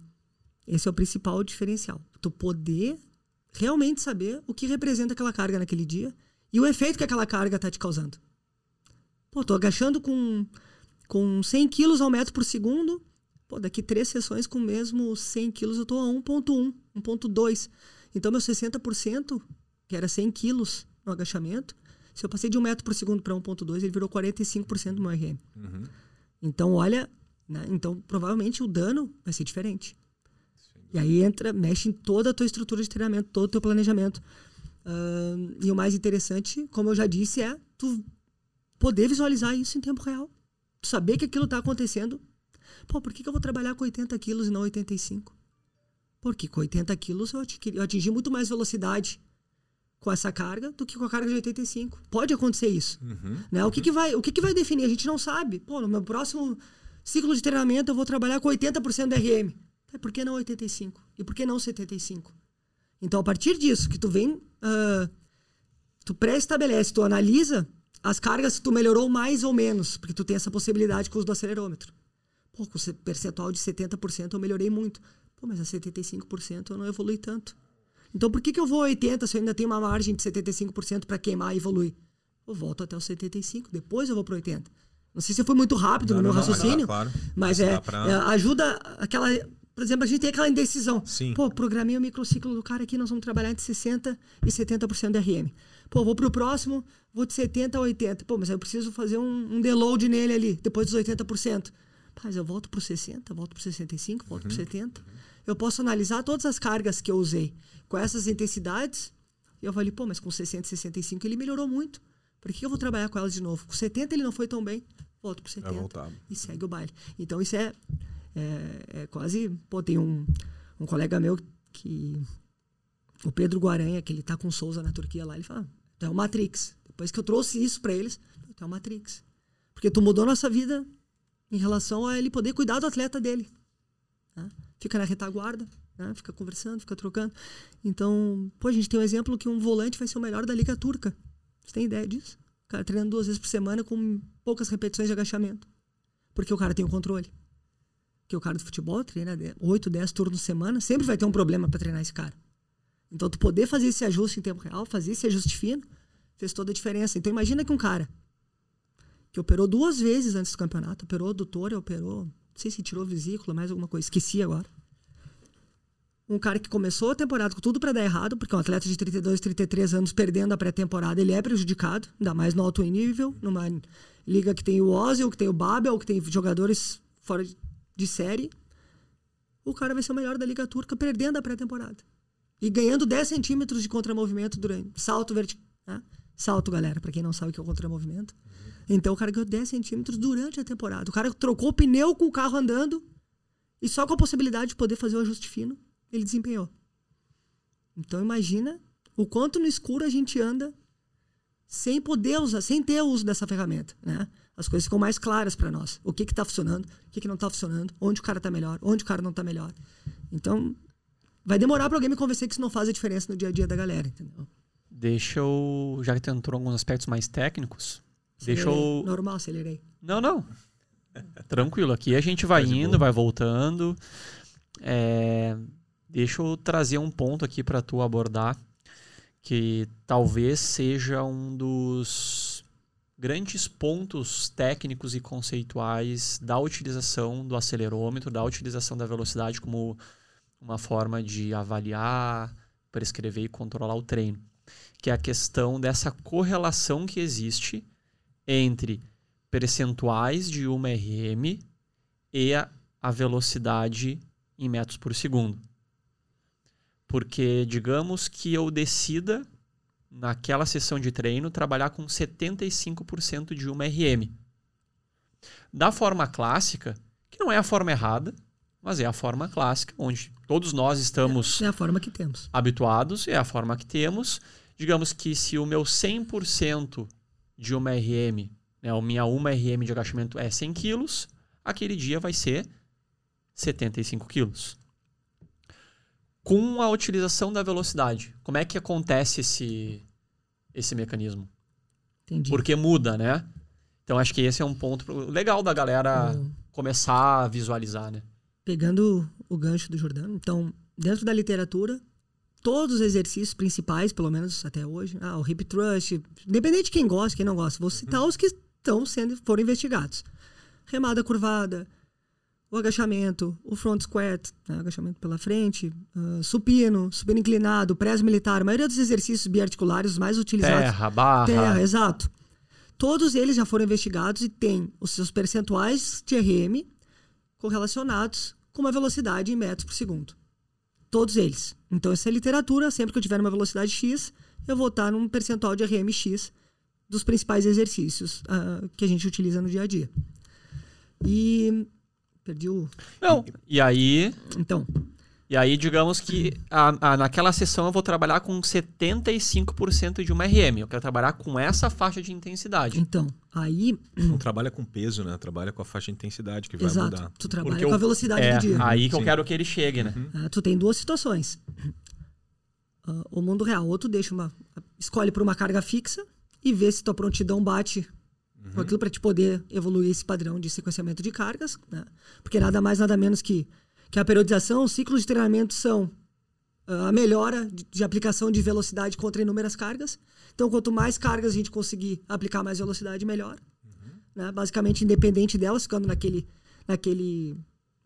esse é o principal diferencial. Tu poder realmente saber o que representa aquela carga naquele dia e o efeito que aquela carga está te causando. Pô, tô agachando com, com 100 quilos ao metro por segundo. Pô, daqui três sessões com o mesmo 100 quilos eu tô a 1.1, 1.2. Então, meu 60%, que era 100 quilos no agachamento, se eu passei de 1 metro por segundo para 1.2, ele virou 45% do meu RM. Uhum. Então, olha, né? então provavelmente o dano vai ser diferente. Sim. E aí entra, mexe em toda a tua estrutura de treinamento, todo o teu planejamento. Uh, e o mais interessante, como eu já disse, é tu poder visualizar isso em tempo real. Tu saber que aquilo está acontecendo. Pô, por que, que eu vou trabalhar com 80 quilos e não 85? Porque com 80 quilos eu atingi, eu atingi muito mais velocidade com essa carga do que com a carga de 85. Pode acontecer isso. Uhum, né? O, que, que, vai, o que, que vai definir? A gente não sabe. Pô, no meu próximo ciclo de treinamento eu vou trabalhar com 80% de RM. É, por que não 85? E por que não 75? Então, a partir disso, que tu vem, uh, tu pré-estabelece, tu analisa as cargas que tu melhorou mais ou menos, porque tu tem essa possibilidade com o uso do acelerômetro. Pô, com o percentual de 70% eu melhorei muito. Pô, mas a 75% eu não evolui tanto. Então, por que, que eu vou a 80% se eu ainda tenho uma margem de 75% para queimar e evoluir? Eu volto até o 75%, depois eu vou para 80%. Não sei se foi muito rápido não, no meu não, raciocínio, não, claro. mas, mas é, pra... é, ajuda aquela por exemplo, a gente tem aquela indecisão. Sim. Pô, programei o microciclo do cara aqui, nós vamos trabalhar entre 60% e 70% de RM. Pô, vou pro próximo, vou de 70% a 80%. Pô, mas eu preciso fazer um, um deload nele ali, depois dos 80%. Mas eu volto pro 60%, volto pro 65%, volto uhum. pro 70%. Eu posso analisar todas as cargas que eu usei com essas intensidades. E eu falei, pô, mas com 60 e 65 ele melhorou muito. Por que eu vou trabalhar com elas de novo? Com 70 ele não foi tão bem. Volto pro 70 e segue o baile. Então isso é é, é quase. Pô, tem um, um colega meu que. O Pedro Guaranha, que ele tá com Souza na Turquia lá, ele fala: é o Matrix. Depois que eu trouxe isso para eles, é o Matrix. Porque tu mudou nossa vida em relação a ele poder cuidar do atleta dele. Né? Fica na retaguarda, né? fica conversando, fica trocando. Então, pô, a gente tem um exemplo que um volante vai ser o melhor da Liga Turca. Você tem ideia disso? O cara treinando duas vezes por semana com poucas repetições de agachamento. Porque o cara tem o controle que o cara do futebol treina 8, 10 turnos por semana, sempre vai ter um problema para treinar esse cara. Então, tu poder fazer esse ajuste em tempo real, fazer esse ajuste fino, fez toda a diferença. Então, imagina que um cara que operou duas vezes antes do campeonato, operou adutor, operou, não sei se tirou vesícula, mais alguma coisa, esqueci agora. Um cara que começou a temporada com tudo para dar errado, porque um atleta de 32, 33 anos perdendo a pré-temporada, ele é prejudicado, ainda mais no alto nível, numa liga que tem o Ozil, que tem o Babel, que tem jogadores fora de de série, o cara vai ser o melhor da Liga Turca perdendo a pré-temporada. E ganhando 10 centímetros de contramovimento durante. Salto vertical. Né? Salto, galera, para quem não sabe o que é o contramovimento. Então o cara ganhou 10 centímetros durante a temporada. O cara trocou o pneu com o carro andando E só com a possibilidade de poder fazer o ajuste fino, ele desempenhou. Então imagina o quanto no escuro a gente anda sem poder usar, sem ter uso dessa ferramenta, né? As coisas ficam mais claras para nós. O que que tá funcionando, o que que não tá funcionando, onde o cara tá melhor, onde o cara não tá melhor. Então, vai demorar para alguém me convencer que isso não faz a diferença no dia a dia da galera, entendeu? Deixa eu. Já que tu entrou em alguns aspectos mais técnicos, eu. Normal, acelerei. Não, não. Tranquilo. Aqui a gente vai Tá indo, boa. vai voltando. É, Deixa eu trazer um ponto aqui para tu abordar que talvez seja um dos grandes pontos técnicos e conceituais da utilização do acelerômetro, da utilização da velocidade como uma forma de avaliar, prescrever e controlar o treino, que é a questão dessa correlação que existe entre percentuais de uma RM e a, a velocidade em metros por segundo. Porque digamos que eu decida naquela sessão de treino trabalhar com 75% de uma RM. Da forma clássica, que não é a forma errada, mas é a forma clássica, onde todos nós estamos É a forma que temos. habituados, é a forma que temos. Digamos que se o meu 100% de uma RM, né, a minha 1 RM de agachamento é 100 quilos, aquele dia vai ser 75 quilos. Com a utilização da velocidade, como é que acontece esse, esse mecanismo? Entendi. Porque muda, né? Então acho que esse é um ponto legal da galera O- começar a visualizar, né? pegando o gancho do Jordano, então, dentro da literatura, todos os exercícios principais, pelo menos até hoje, ah, o hip thrust, independente de quem gosta, quem não gosta, vou citar os que estão sendo foram investigados. Remada curvada, o agachamento, o front squat, né, agachamento pela frente, ah, supino, supino inclinado, press militar, a maioria dos exercícios biarticulares os mais utilizados Terra, barra. Terra, exato. Todos eles já foram investigados e têm os seus percentuais de RM correlacionados com uma velocidade em metros por segundo. Todos eles. Então, essa é literatura. Sempre que eu tiver uma velocidade X, eu vou estar num percentual de RM X dos principais exercícios ah, que a gente utiliza no dia a dia. E. Perdi o. Não. E aí, Então, E aí, digamos que a- a- naquela sessão eu vou trabalhar com 75% de uma RM. Eu quero trabalhar com essa faixa de intensidade. então aí. Não trabalha com peso, né? Trabalha com a faixa de intensidade que vai exato. mudar. Tu trabalha Porque com a eu- velocidade é do dia. aí que eu Sim. quero que ele chegue, né? Ah, tu tem duas situações. Ah, o mundo real, ou tu deixa uma. escolhe por uma carga fixa e vê se tua prontidão bate com aquilo para te poder evoluir esse padrão de sequenciamento de cargas. Né? Porque nada mais, nada menos que, que a periodização, os ciclos de treinamento são ah, a melhora de, aplicação de velocidade contra inúmeras cargas. Então, quanto mais cargas a gente conseguir aplicar mais velocidade, melhor. Né? Basicamente, independente delas, ficando naquele, naquele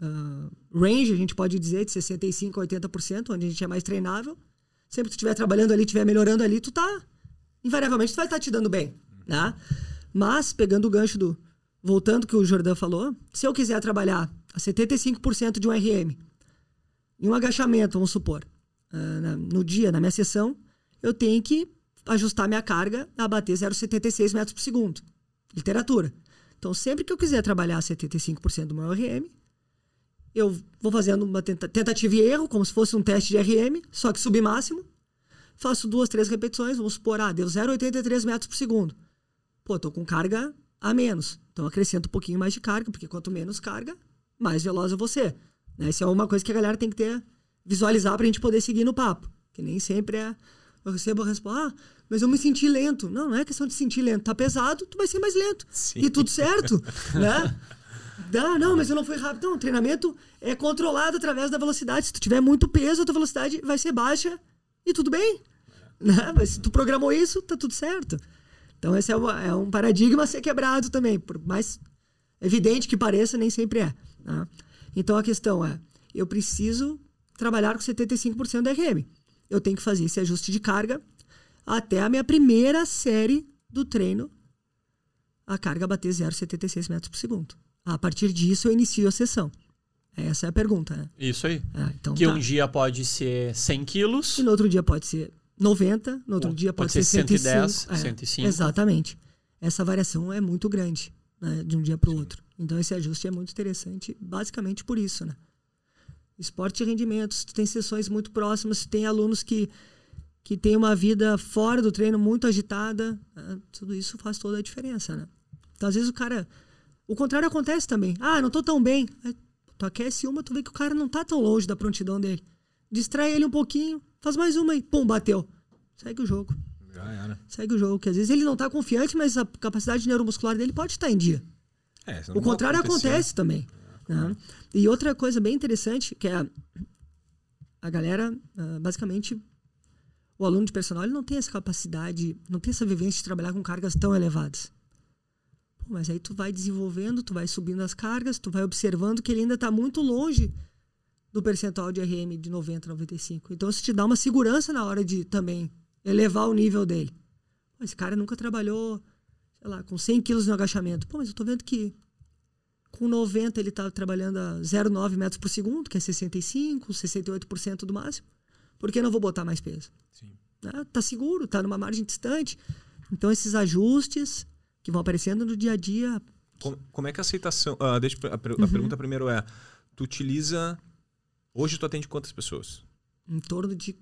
ah, range, a gente pode dizer, de 65% a 80%, onde a gente é mais treinável. Sempre que tu estiver trabalhando ali, estiver melhorando ali, tu tá. Invariavelmente, tu vai estar te dando bem. Né? Mas, pegando o gancho do. Voltando que o Jordan falou, se eu quiser trabalhar a 75% de um RM em um agachamento, vamos supor, ah, no dia, na minha sessão, eu tenho que ajustar minha carga a bater 0,76 metros por segundo. Literatura. Então, sempre que eu quiser trabalhar 75% do meu RM, eu vou fazendo uma tenta- tentativa e erro, como se fosse um teste de RM, só que submáximo. Faço duas, três repetições, vamos supor, ah, deu 0,83 metros por segundo. Pô, tô com carga a menos. Então acrescento um pouquinho mais de carga, porque quanto menos carga, mais veloz eu vou ser. Né? Isso é uma coisa que a galera tem que ter, visualizar pra gente poder seguir no papo. Que nem sempre é. Eu recebo a resposta, ah, mas eu me senti lento. Não, não é questão de sentir lento. Tá pesado, tu vai ser mais lento. Sim. E tudo certo, <laughs> né? Ah, não, mas eu não fui rápido. Não, o treinamento é controlado através da velocidade. Se tu tiver muito peso, a tua velocidade vai ser baixa e tudo bem. Né? Mas se tu programou isso, tá tudo certo. Então esse é, é um paradigma a ser quebrado também. Por mais evidente que pareça, nem sempre é. Né? Então a questão é, eu preciso trabalhar com 75% da RM. Eu tenho que fazer esse ajuste de carga até a minha primeira série do treino, a carga bater 0,76 metros por segundo. A partir disso, eu inicio a sessão. Essa é a pergunta, né? Isso aí. É, então, Que tá. um dia pode ser 100 quilos. E no outro dia pode ser 90, no outro Ou dia pode, pode ser ser 110, 105. É, 105. Exatamente. Essa variação é muito grande né, de um dia para o outro. Então esse ajuste é muito interessante, basicamente por isso, né? esporte de rendimento, se tu tem sessões muito próximas, se tem alunos que, que têm uma vida fora do treino muito agitada, né? tudo isso faz toda a diferença, né? Então, às vezes o cara... O contrário acontece também. Ah, não tô tão bem. Aí, tu aquece uma, tu vê que o cara não tá tão longe da prontidão dele. Distrai ele um pouquinho, faz mais uma e pum, bateu. Segue o jogo. Já era. Segue o jogo. Que às vezes ele não tá confiante, mas a capacidade neuromuscular dele pode estar em dia. É, O contrário acontece também. né? E outra coisa bem interessante, que é a, a galera, ah, basicamente, o aluno de personal, ele não tem essa capacidade, não tem essa vivência de trabalhar com cargas tão elevadas. Pô, mas aí tu vai desenvolvendo, tu vai subindo as cargas, tu vai observando que ele ainda está muito longe do percentual de RM de 90, 95. Então isso te dá uma segurança na hora de também elevar o nível dele. Pô, esse cara nunca trabalhou, sei lá, com 100 quilos no agachamento. Pô, mas eu tô vendo que com 90 ele tá trabalhando a 0,9 metros por segundo, que é 65, 68% do máximo. Por que não vou botar mais peso? Sim. Né? Tá seguro, tá numa margem distante. Então esses ajustes que vão aparecendo no dia a dia. Como, como é que a aceitação. ah, deixa, eu- a, per- a Uhum. pergunta primeiro é: tu utiliza. Hoje tu atende quantas pessoas? Em torno de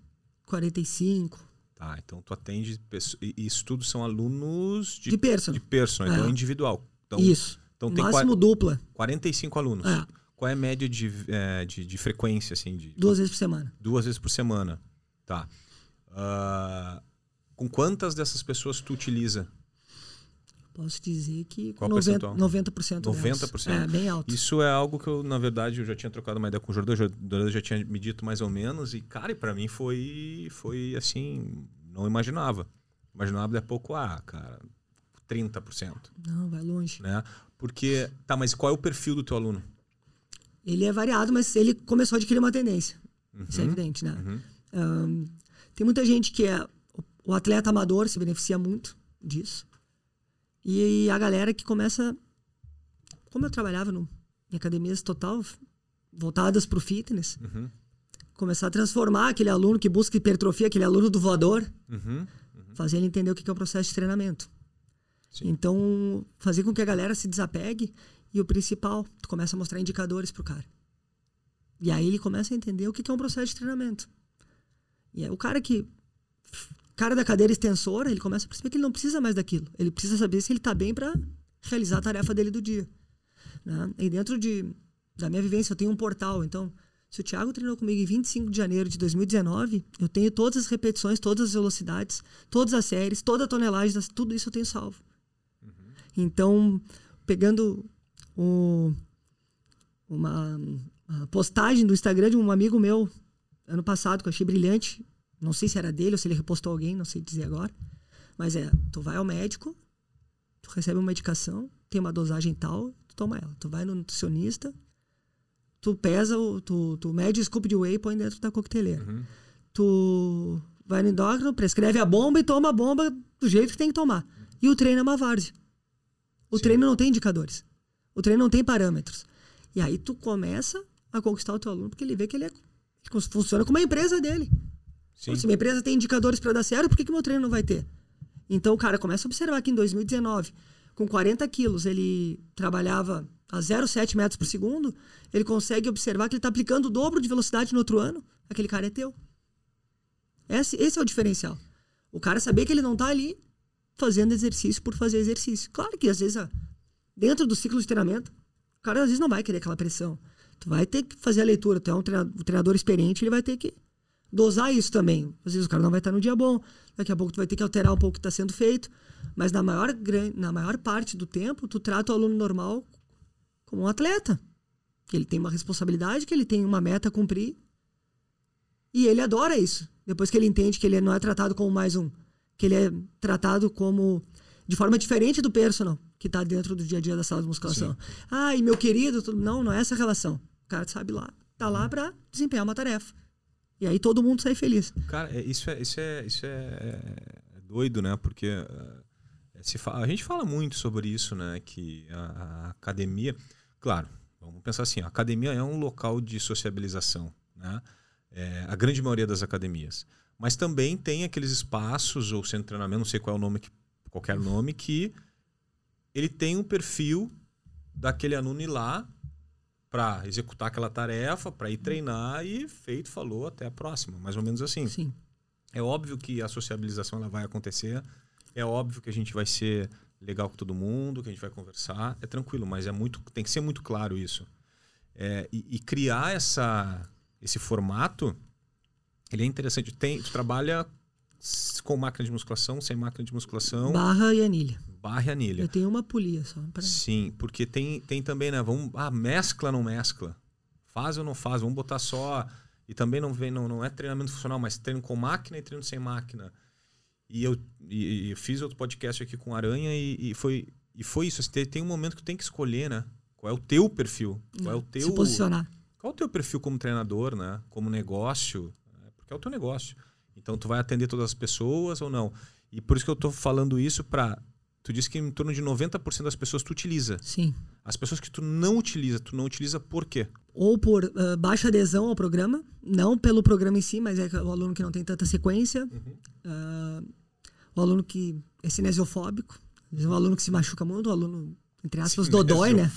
45 Tá, então tu atende. E isso tudo são alunos de, de de personal, então É. é individual. Então, Isso. então tem Máximo dupla. 45 alunos. É, Qual é a média de, eh, de, de frequência, assim? De, duas vezes por semana. duas vezes por semana. Tá. Ah, com quantas dessas pessoas tu utiliza? Posso dizer que Qual 90%, percentual? 90% delas. 90%? É, bem alto. Isso é algo que eu, na verdade, eu já tinha trocado uma ideia com o Jordão, o Jordão já tinha me dito mais ou menos, e, cara, e pra mim foi, foi assim, não imaginava. Imaginava a pouco, ah, cara, 30%, Não, vai longe. né? Porque, tá, mas qual é o perfil do teu aluno? Ele é variado, mas ele começou a adquirir uma tendência. Isso é Uhum, evidente, né? uhum. Ahn, tem muita gente que é. O atleta amador se beneficia muito disso. E a galera que começa. Como eu trabalhava no, em academias total voltadas para o fitness, Uhum, começar a transformar aquele aluno que busca hipertrofia, aquele aluno do voador, uhum, fazer ele entender o que é o processo de treinamento. Sim. Então, fazer com que a galera se desapegue e o principal, tu começa a mostrar indicadores pro cara. E aí ele começa a entender o que que é um processo de treinamento. E aí o cara que cara da cadeira extensora, ele começa a perceber que ele não precisa mais daquilo. Ele precisa saber se ele está bem para realizar a tarefa dele do dia. né? E dentro de, da minha vivência, eu tenho um portal. Então, se o Thiago treinou comigo em 25 de janeiro de 2019, eu tenho todas as repetições, todas as velocidades, todas as séries, toda a tonelagem, tudo isso eu tenho salvo. Então, pegando o- uma, uma postagem do Instagram de um amigo meu ano passado que eu achei brilhante. Não sei se era dele ou se ele repostou alguém, não sei dizer agora. Mas é, tu vai ao médico, tu recebe uma medicação, tem uma dosagem tal, tu toma ela. Tu vai no nutricionista, tu pesa, tu, tu mede o scoop de whey e põe dentro da coqueteleira. uhum. Tu vai no endócrino, prescreve a bomba e toma a bomba do jeito que tem que tomar. E o treino é uma várzea. O Sim. treino não tem indicadores. O treino não tem parâmetros. E aí tu começa a conquistar o teu aluno porque ele vê que ele, é, funciona como a empresa dele. Sim. Se minha empresa tem indicadores para dar certo, por que, que meu treino não vai ter? Então o cara começa a observar que em 2019, com 40 quilos, ele trabalhava a 0,7 metros por segundo, ele consegue observar que ele está aplicando o dobro de velocidade no outro ano, aquele cara é teu. Esse, esse é o diferencial. O cara saber que ele não está ali fazendo exercício por fazer exercício. Claro que às vezes, dentro do ciclo de treinamento, o cara às vezes não vai querer aquela pressão. Tu vai ter que fazer a leitura. Tu é um treinador, um treinador experiente, ele vai ter que dosar isso também. Às vezes o cara não vai estar no dia bom, daqui a pouco tu vai ter que alterar um pouco o que está sendo feito. Mas na maior, na maior parte do tempo, tu trata o aluno normal como um atleta. Que ele tem uma responsabilidade, que ele tem uma meta a cumprir. E ele adora isso. Depois que ele entende que ele não é tratado como mais um. Que ele é tratado como. de forma diferente do personal, que está dentro do dia a dia da sala de musculação. Ah, e meu querido. Não, não é essa relação. O cara sabe lá. Tá lá para desempenhar uma tarefa. E aí todo mundo sai feliz. Cara, é- isso é, isso é, isso é, é doido, né? Porque se fa- a gente fala muito sobre isso, né? Que a, a academia, claro, vamos pensar assim, a academia é um local de sociabilização, né? É, a grande maioria das academias. Mas também tem aqueles espaços ou centro de treinamento, não sei qual é o nome, que, qualquer nome, que ele tem um perfil daquele aluno ir lá para executar aquela tarefa, para ir treinar e feito, falou, até a próxima. Mais ou menos assim. Sim. É óbvio que a sociabilização ela vai acontecer. É óbvio que a gente vai ser legal com todo mundo, que a gente vai conversar. É tranquilo, mas é muito, tem que ser muito claro isso. É, e, e, criar essa, esse formato, ele é interessante. Tem, tu trabalha com máquina de musculação, sem máquina de musculação. Barra e anilha. Barra e anilha. Eu tenho uma polia só. Sim, porque tem, tem também, né? Vamos, ah, mescla não mescla. Faz ou não faz? Vamos botar só. E também não vem, não, não é treinamento funcional, mas treino com máquina e treino sem máquina. E eu, e, e fiz outro podcast aqui com Aranha e, e foi, e foi isso. Assim, tem um momento que tem que escolher, né? Qual é o teu perfil? Qual é o teu. Se posicionar. Qual é o teu perfil como treinador, né? Como negócio? Né? Porque é o teu negócio. Então tu vai atender todas as pessoas ou não? E por isso que eu estou falando isso para Tu disse que em torno de 90% das pessoas tu utiliza. Sim. As pessoas que tu não utiliza, tu não utiliza por quê? Ou por uh, baixa adesão ao programa, não pelo programa em si, mas é o aluno que não tem tanta sequência, uhum. uh, o aluno que é cinesiofóbico, o aluno que se machuca muito, o aluno, entre aspas, <laughs> dodói, né?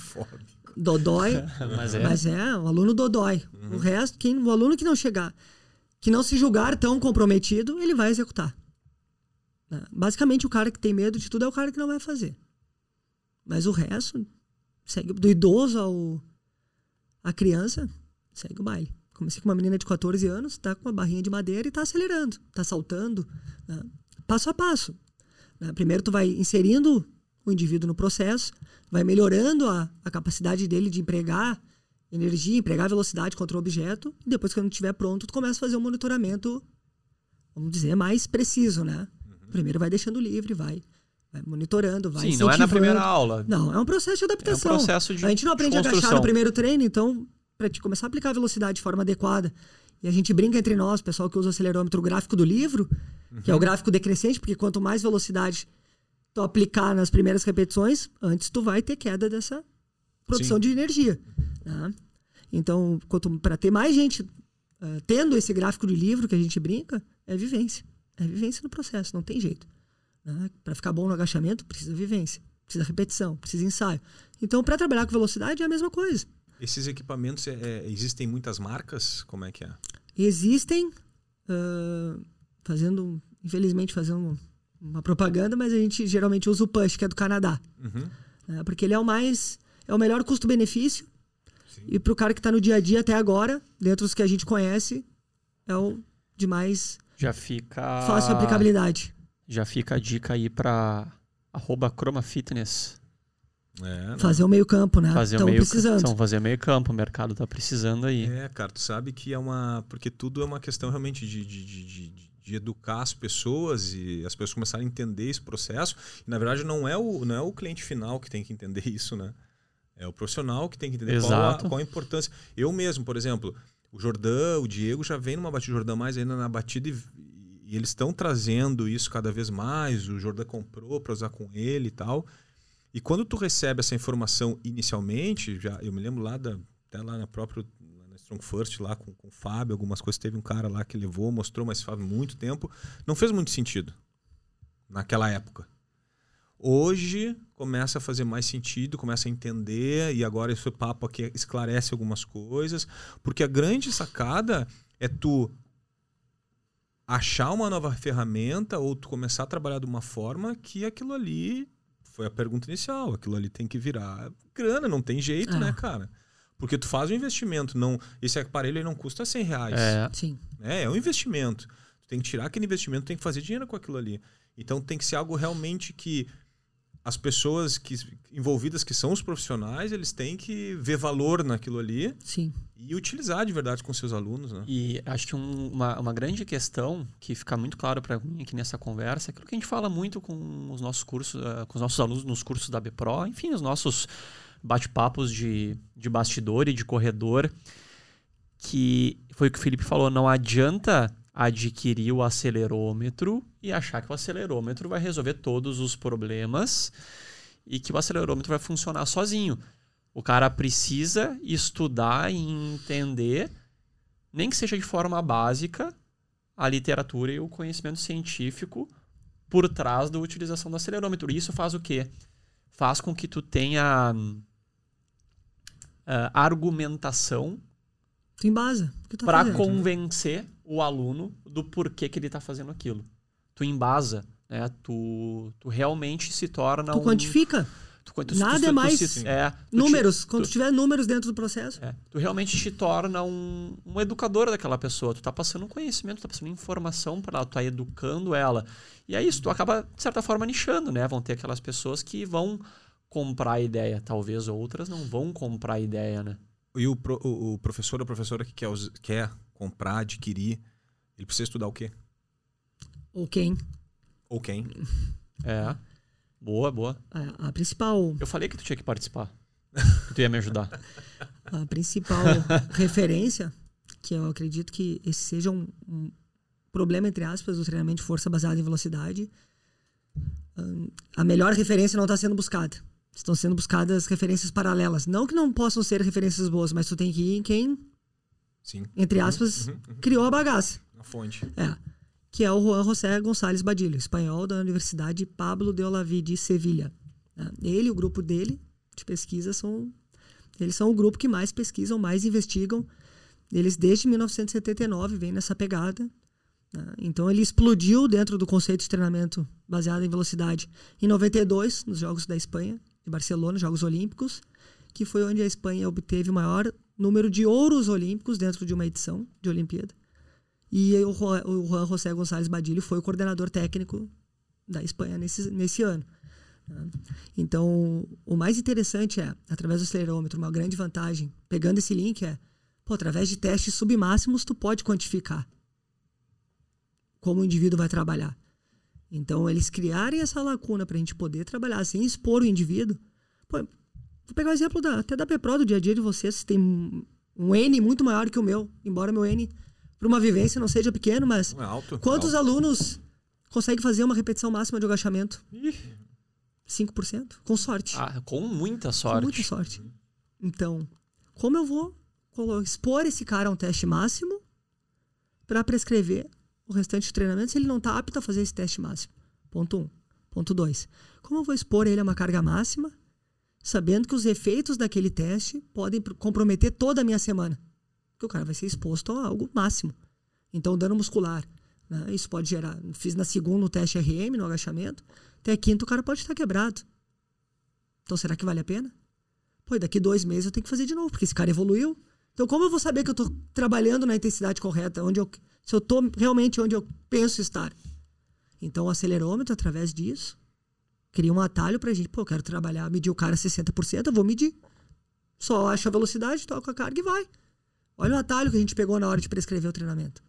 Dodói, <laughs> mas, é. mas é, o aluno dodói. Uhum. O resto, quem, o aluno que não chegar, que não se julgar tão comprometido, ele vai executar. Basicamente, o cara que tem medo de tudo é o cara que não vai fazer. Mas o resto, segue do idoso ao a criança, segue o baile. Comecei com uma menina de 14 anos, tá com uma barrinha de madeira e tá acelerando, tá saltando, né? passo a passo. Né? Primeiro tu vai inserindo o indivíduo no processo, vai melhorando a, a capacidade dele de empregar energia, empregar velocidade contra o objeto, e depois que ele estiver pronto, tu começa a fazer um monitoramento, vamos dizer, mais preciso, né? Uhum. Primeiro vai deixando livre, vai vai monitorando, vai Sim, não é na primeira aula. Não, é um processo de adaptação. É um processo de A gente não aprende a agachar no primeiro treino, então, para te começar a aplicar a velocidade de forma adequada, e a gente brinca entre nós, pessoal que usa o acelerômetro gráfico do livro, uhum. que é o gráfico decrescente, porque quanto mais velocidade tu aplicar nas primeiras repetições, antes tu vai ter queda dessa produção Sim. de energia. Né? Então, para ter mais gente uh, tendo esse gráfico de livro que a gente brinca, é vivência. É vivência no processo, não tem jeito. Né? Para ficar bom no agachamento, precisa vivência, precisa repetição, precisa ensaio. Então, para trabalhar com velocidade é a mesma coisa. Esses equipamentos, é, é, existem muitas marcas? Como é que é? Existem, uh, fazendo, infelizmente, fazendo uma propaganda, mas a gente geralmente usa o Push, que é do Canadá. Uhum. Né? porque ele é o mais. É o melhor custo-benefício. E para o cara que está no dia a dia até agora, dentro dos que a gente conhece, é o de mais já fica fácil aplicabilidade. Já fica a dica aí para arroba Chroma Fitness. É, fazer o meio campo, né? Fazer Estão o meio precisando. Então, fazer meio campo, o mercado tá precisando aí. É, cara, tu sabe que é uma... Porque tudo é uma questão realmente de, de, de, de, de educar as pessoas e as pessoas começarem a entender esse processo. E, na verdade, não é, o, não é o cliente final que tem que entender <laughs> isso, né? É o profissional que tem que entender qual a, qual a, importância. Eu mesmo, por exemplo, o Jordão, o Diego já vem numa batida, o Jordão mais ainda na batida e, e eles estão trazendo isso cada vez mais. O Jordão comprou para usar com ele e tal. E quando tu recebe essa informação inicialmente, já eu me lembro lá da, até lá na própria na Strong First lá com, com o Fábio, algumas coisas teve um cara lá que levou, mostrou, mas faz muito tempo, não fez muito sentido naquela época. Hoje começa a fazer mais sentido, começa a entender, e agora esse papo aqui esclarece algumas coisas, porque a grande sacada é tu achar uma nova ferramenta ou tu começar a trabalhar de uma forma que aquilo ali foi a pergunta inicial, aquilo ali tem que virar grana, não tem jeito, né, cara? Porque tu faz um investimento, não esse aparelho aí não custa 100 reais. É. Sim. É, é um investimento. Tu tem que tirar aquele investimento, tem que fazer dinheiro com aquilo ali. Então tem que ser algo realmente que as pessoas que, envolvidas, que são os profissionais, eles têm que ver valor naquilo ali Sim. e utilizar de verdade com seus alunos. Né? E acho que um, uma, uma grande questão que fica muito claro para mim aqui nessa conversa é aquilo que a gente fala muito com os nossos cursos, uh, com os nossos alunos nos cursos da BPRO, enfim, os nossos bate-papos de, de bastidor e de corredor, que foi o que o Felipe falou, não adianta adquirir o acelerômetro e achar que o acelerômetro vai resolver todos os problemas e que o acelerômetro vai funcionar sozinho. O cara precisa estudar e entender, nem que seja de forma básica, a literatura e o conhecimento científico por trás da utilização do acelerômetro. E isso faz o quê? Faz com que tu tenha uh, argumentação tu embasa tá para convencer o aluno do porquê que ele está fazendo aquilo. Tu embasa, né? Tu, tu realmente se torna tu um... quantifica. Tu, tu, Nada tu, é mais é, números. Te, quando tiver números dentro do processo. É, tu realmente te torna um, um educador daquela pessoa. Tu tá passando um conhecimento, tu tá passando informação para ela, tu tá educando ela. E é isso, tu acaba, de certa forma, nichando, né? Vão ter aquelas pessoas que vão comprar a ideia. Talvez outras não vão comprar a ideia, né? E o, pro, o, o professor ou professora que quer, quer comprar, adquirir, ele precisa estudar o quê? Ou quem? Ou quem? <laughs> É. Boa, boa. A, a, principal. Eu falei que tu tinha que participar. que tu ia me ajudar. <laughs> A principal <laughs> referência, que eu acredito que esse seja um, um, problema, entre aspas, do treinamento de força baseado em velocidade. Um, a melhor referência não está sendo buscada. Estão sendo buscadas referências paralelas. Não que não possam ser referências boas, mas tu tem que ir em quem, Sim. entre aspas, uhum, uhum. criou a bagaça. A fonte. É. Que é o Juan José Gonçalves Badilho, espanhol da Universidade Pablo de Olaví de Sevilha. É. Ele e o grupo dele de pesquisa são. Eles são o grupo que mais pesquisam, mais investigam. Eles, desde 1979, vêm nessa pegada. Né? Então, ele explodiu dentro do conceito de treinamento baseado em velocidade em 92, nos Jogos da Espanha, de Barcelona, Jogos Olímpicos, que foi onde a Espanha obteve o maior número de ouros olímpicos dentro de uma edição de Olimpíada. E o Juan José Gonçalves Badilho foi o coordenador técnico da Espanha nesse, nesse ano. Né? Então, o mais interessante é, através do acelerômetro, uma grande vantagem, pegando esse link, é, pô, através de testes submáximos, tu pode quantificar como o indivíduo vai trabalhar. Então, eles criarem essa lacuna para a gente poder trabalhar sem expor o indivíduo. Pô, vou pegar o exemplo da, até da PEPRO do dia a dia de vocês. Tem um N muito maior que o meu, embora meu N para uma vivência não seja pequeno, mas é alto, quantos é alto. alunos conseguem fazer uma repetição máxima de agachamento? Ih. 5%, com sorte. Ah, com muita sorte. Com muita sorte. Então, como eu vou expor esse cara a um teste máximo para prescrever o restante do treinamento se ele não está apto a fazer esse teste máximo. Ponto 1. Um. Ponto 2. Como eu vou expor ele a uma carga máxima, sabendo que os efeitos daquele teste podem comprometer toda a minha semana? Porque o cara vai ser exposto a algo máximo. Então, dano muscular. Né? Isso pode gerar. Fiz na segunda o teste RM, no agachamento. Até quinta o cara pode estar quebrado. Então, será que vale a pena? Pô, daqui dois meses eu tenho que fazer de novo, porque esse cara evoluiu. Então, como eu vou saber que eu estou trabalhando na intensidade correta, onde eu se eu estou realmente onde eu penso estar. Então, o acelerômetro, através disso, cria um atalho para a gente. Pô, eu quero trabalhar, medir o cara 60%, eu vou medir. Só acho a velocidade, toco a carga e vai. Olha o atalho que a gente pegou na hora de prescrever o treinamento.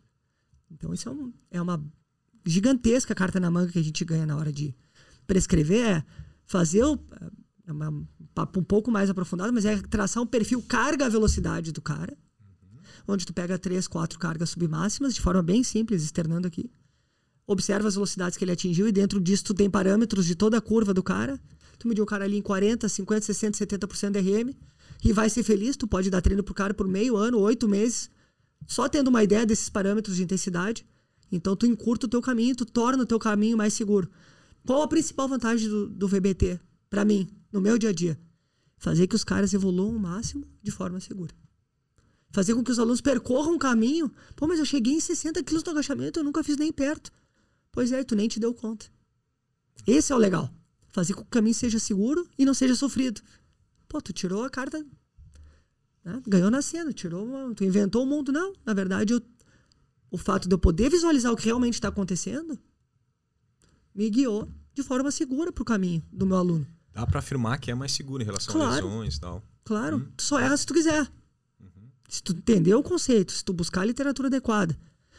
Então, isso é, um, é uma gigantesca carta na manga que a gente ganha na hora de prescrever. É fazer o, é um papo um pouco mais aprofundado, mas é traçar um perfil carga-velocidade do cara onde tu pega três, quatro cargas submáximas de forma bem simples, externando aqui. Observa as velocidades que ele atingiu e dentro disso tu tem parâmetros de toda a curva do cara. Tu mediu o cara ali em 40, 50, 60, 70% de RM e vai ser feliz. Tu pode dar treino pro cara por meio ano, oito meses, só tendo uma ideia desses parâmetros de intensidade. Então tu encurta o teu caminho, tu torna o teu caminho mais seguro. Qual a principal vantagem do, do VBT para mim, no meu dia a dia? Fazer que os caras evoluam o máximo de forma segura fazer com que os alunos percorram um caminho. Pô, mas eu cheguei em 60 quilos no agachamento, eu nunca fiz nem perto. Pois é, tu nem te deu conta. Esse é o legal. Fazer com que o caminho seja seguro e não seja sofrido. Pô, tu tirou a carta. Né? Ganhou na cena, tirou uma, tu inventou o mundo. Não, na verdade, eu, o fato de eu poder visualizar o que realmente está acontecendo me guiou de forma segura para o caminho do meu aluno. Dá para afirmar que é mais seguro em relação claro, a lesões e tal. Claro, hum. tu só erra se tu quiser. Se tu entender o conceito, se tu buscar a literatura adequada.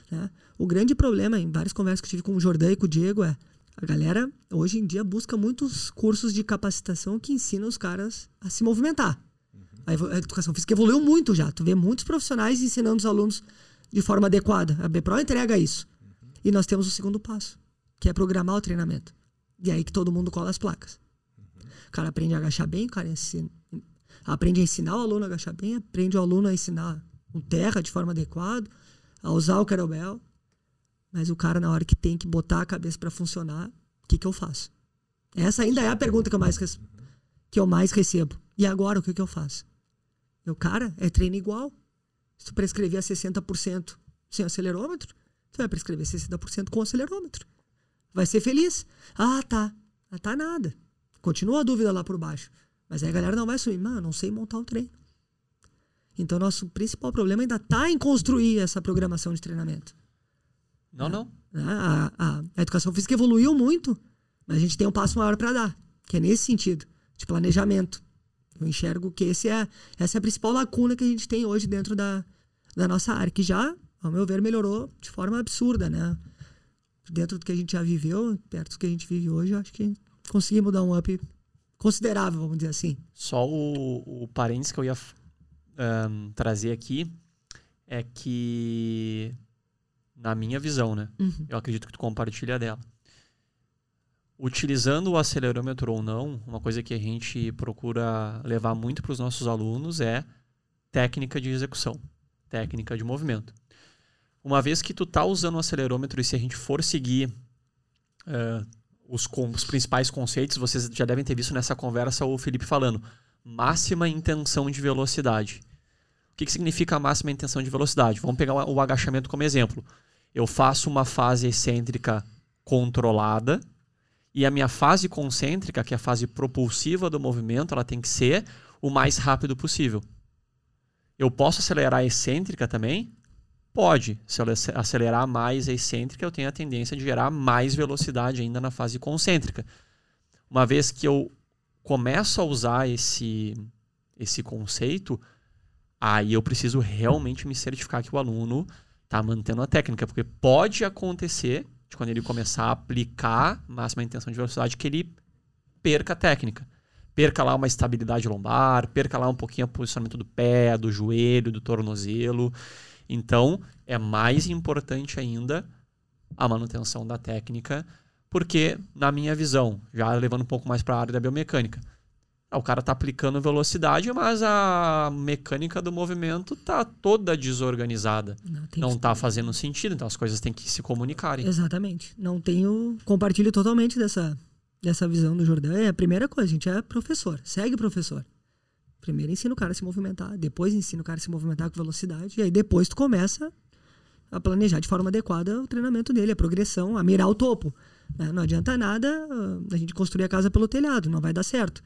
Né? O grande problema, em várias conversas que eu tive com o Jordan e com o Diego, é a galera hoje em dia busca muitos cursos de capacitação que ensinam os caras a se movimentar. Uhum. A educação física evoluiu muito já. Tu vê muitos profissionais ensinando os alunos de forma adequada. A BPRO entrega isso. Uhum. E nós temos o segundo passo, que é programar o treinamento. E aí que todo mundo cola as placas. Uhum. O cara aprende a agachar bem, o cara ensina, aprende a ensinar o aluno a agachar bem, aprende o aluno a ensinar um terra de forma adequada, a usar o kettlebell. Mas o cara, na hora que tem que botar a cabeça para funcionar, o que, que eu faço? Essa ainda é a pergunta que eu mais, que eu mais recebo. E agora, o que, que eu faço? Eu, cara, é treino igual. Se tu prescrever a 60% sem acelerômetro, tu vai prescrever 60% com acelerômetro. Vai ser feliz. Ah, tá. Ah, tá nada. Continua a dúvida lá por baixo. Mas aí a galera não vai assumir. Mano, não sei montar o treino. Então, nosso principal problema ainda está em construir essa programação de treinamento. Não, não. A, a, a, educação física evoluiu muito, mas a gente tem um passo maior para dar, que é nesse sentido, de planejamento. Eu enxergo que esse é, essa é a principal lacuna que a gente tem hoje dentro da, da nossa área, que já, ao meu ver, melhorou de forma absurda, né? Dentro do que a gente já viveu, perto do que a gente vive hoje, eu acho que conseguimos dar um up considerável, vamos dizer assim. Só o, o parênteses que eu ia um, trazer aqui é que, na minha visão, né? Uhum. Eu acredito que tu compartilha dela. Utilizando o acelerômetro ou não, uma coisa que a gente procura levar muito para os nossos alunos é técnica de execução, técnica de movimento. Uma vez que tu tá usando o acelerômetro e se a gente for seguir uh, os, os principais conceitos, vocês já devem ter visto nessa conversa o Felipe falando máxima intenção de velocidade. O que, que significa a máxima intenção de velocidade? Vamos pegar o agachamento como exemplo. Eu faço uma fase excêntrica controlada e a minha fase concêntrica, que é a fase propulsiva do movimento, ela tem que ser o mais rápido possível. Eu posso acelerar a excêntrica também? Pode. Se eu acelerar mais a excêntrica, eu tenho a tendência de gerar mais velocidade ainda na fase concêntrica. Uma vez que eu começo a usar esse, esse conceito, aí eu preciso realmente me certificar que o aluno está mantendo a técnica, porque pode acontecer de quando ele começar a aplicar máxima intenção de velocidade que ele perca a técnica. Perca lá uma estabilidade lombar, perca lá um pouquinho o posicionamento do pé, do joelho, do tornozelo. Então, é mais importante ainda a manutenção da técnica porque, na minha visão, já levando um pouco mais para a área da biomecânica, o cara está aplicando velocidade, mas a mecânica do movimento está toda desorganizada. Não está fazendo sentido, então as coisas têm que se comunicarem. Exatamente. Não tenho. Compartilho totalmente dessa, dessa visão do Jordão. É a primeira coisa, a gente é professor, segue professor. Primeiro ensina o cara a se movimentar, depois ensina o cara a se movimentar com velocidade, e aí depois tu começa a planejar de forma adequada o treinamento dele, a progressão, a mirar o topo. Né? Não adianta nada ah, a gente construir a casa pelo telhado, não vai dar certo.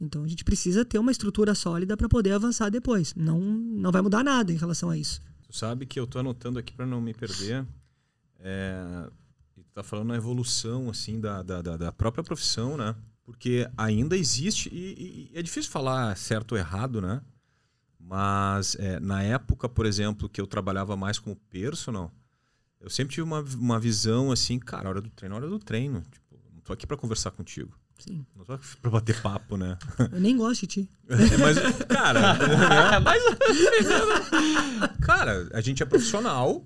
Então a gente precisa ter uma estrutura sólida para poder avançar depois. Não, não vai mudar nada em relação a isso. Tu sabe que eu estou anotando aqui para não me perder. É, tá falando a evolução assim da, da, da, própria profissão, né? Porque ainda existe e, e, é difícil falar certo ou errado, né? Mas é, na época, por exemplo, que eu trabalhava mais como personal, eu sempre tive uma, uma visão assim, cara, hora do treino, hora do treino. Tipo, não tô aqui para conversar contigo. Sim. Não aqui <laughs> pra bater papo, né? <laughs> Eu nem gosto de ti. É, mas, cara. <laughs> né? mas... cara, a gente é profissional,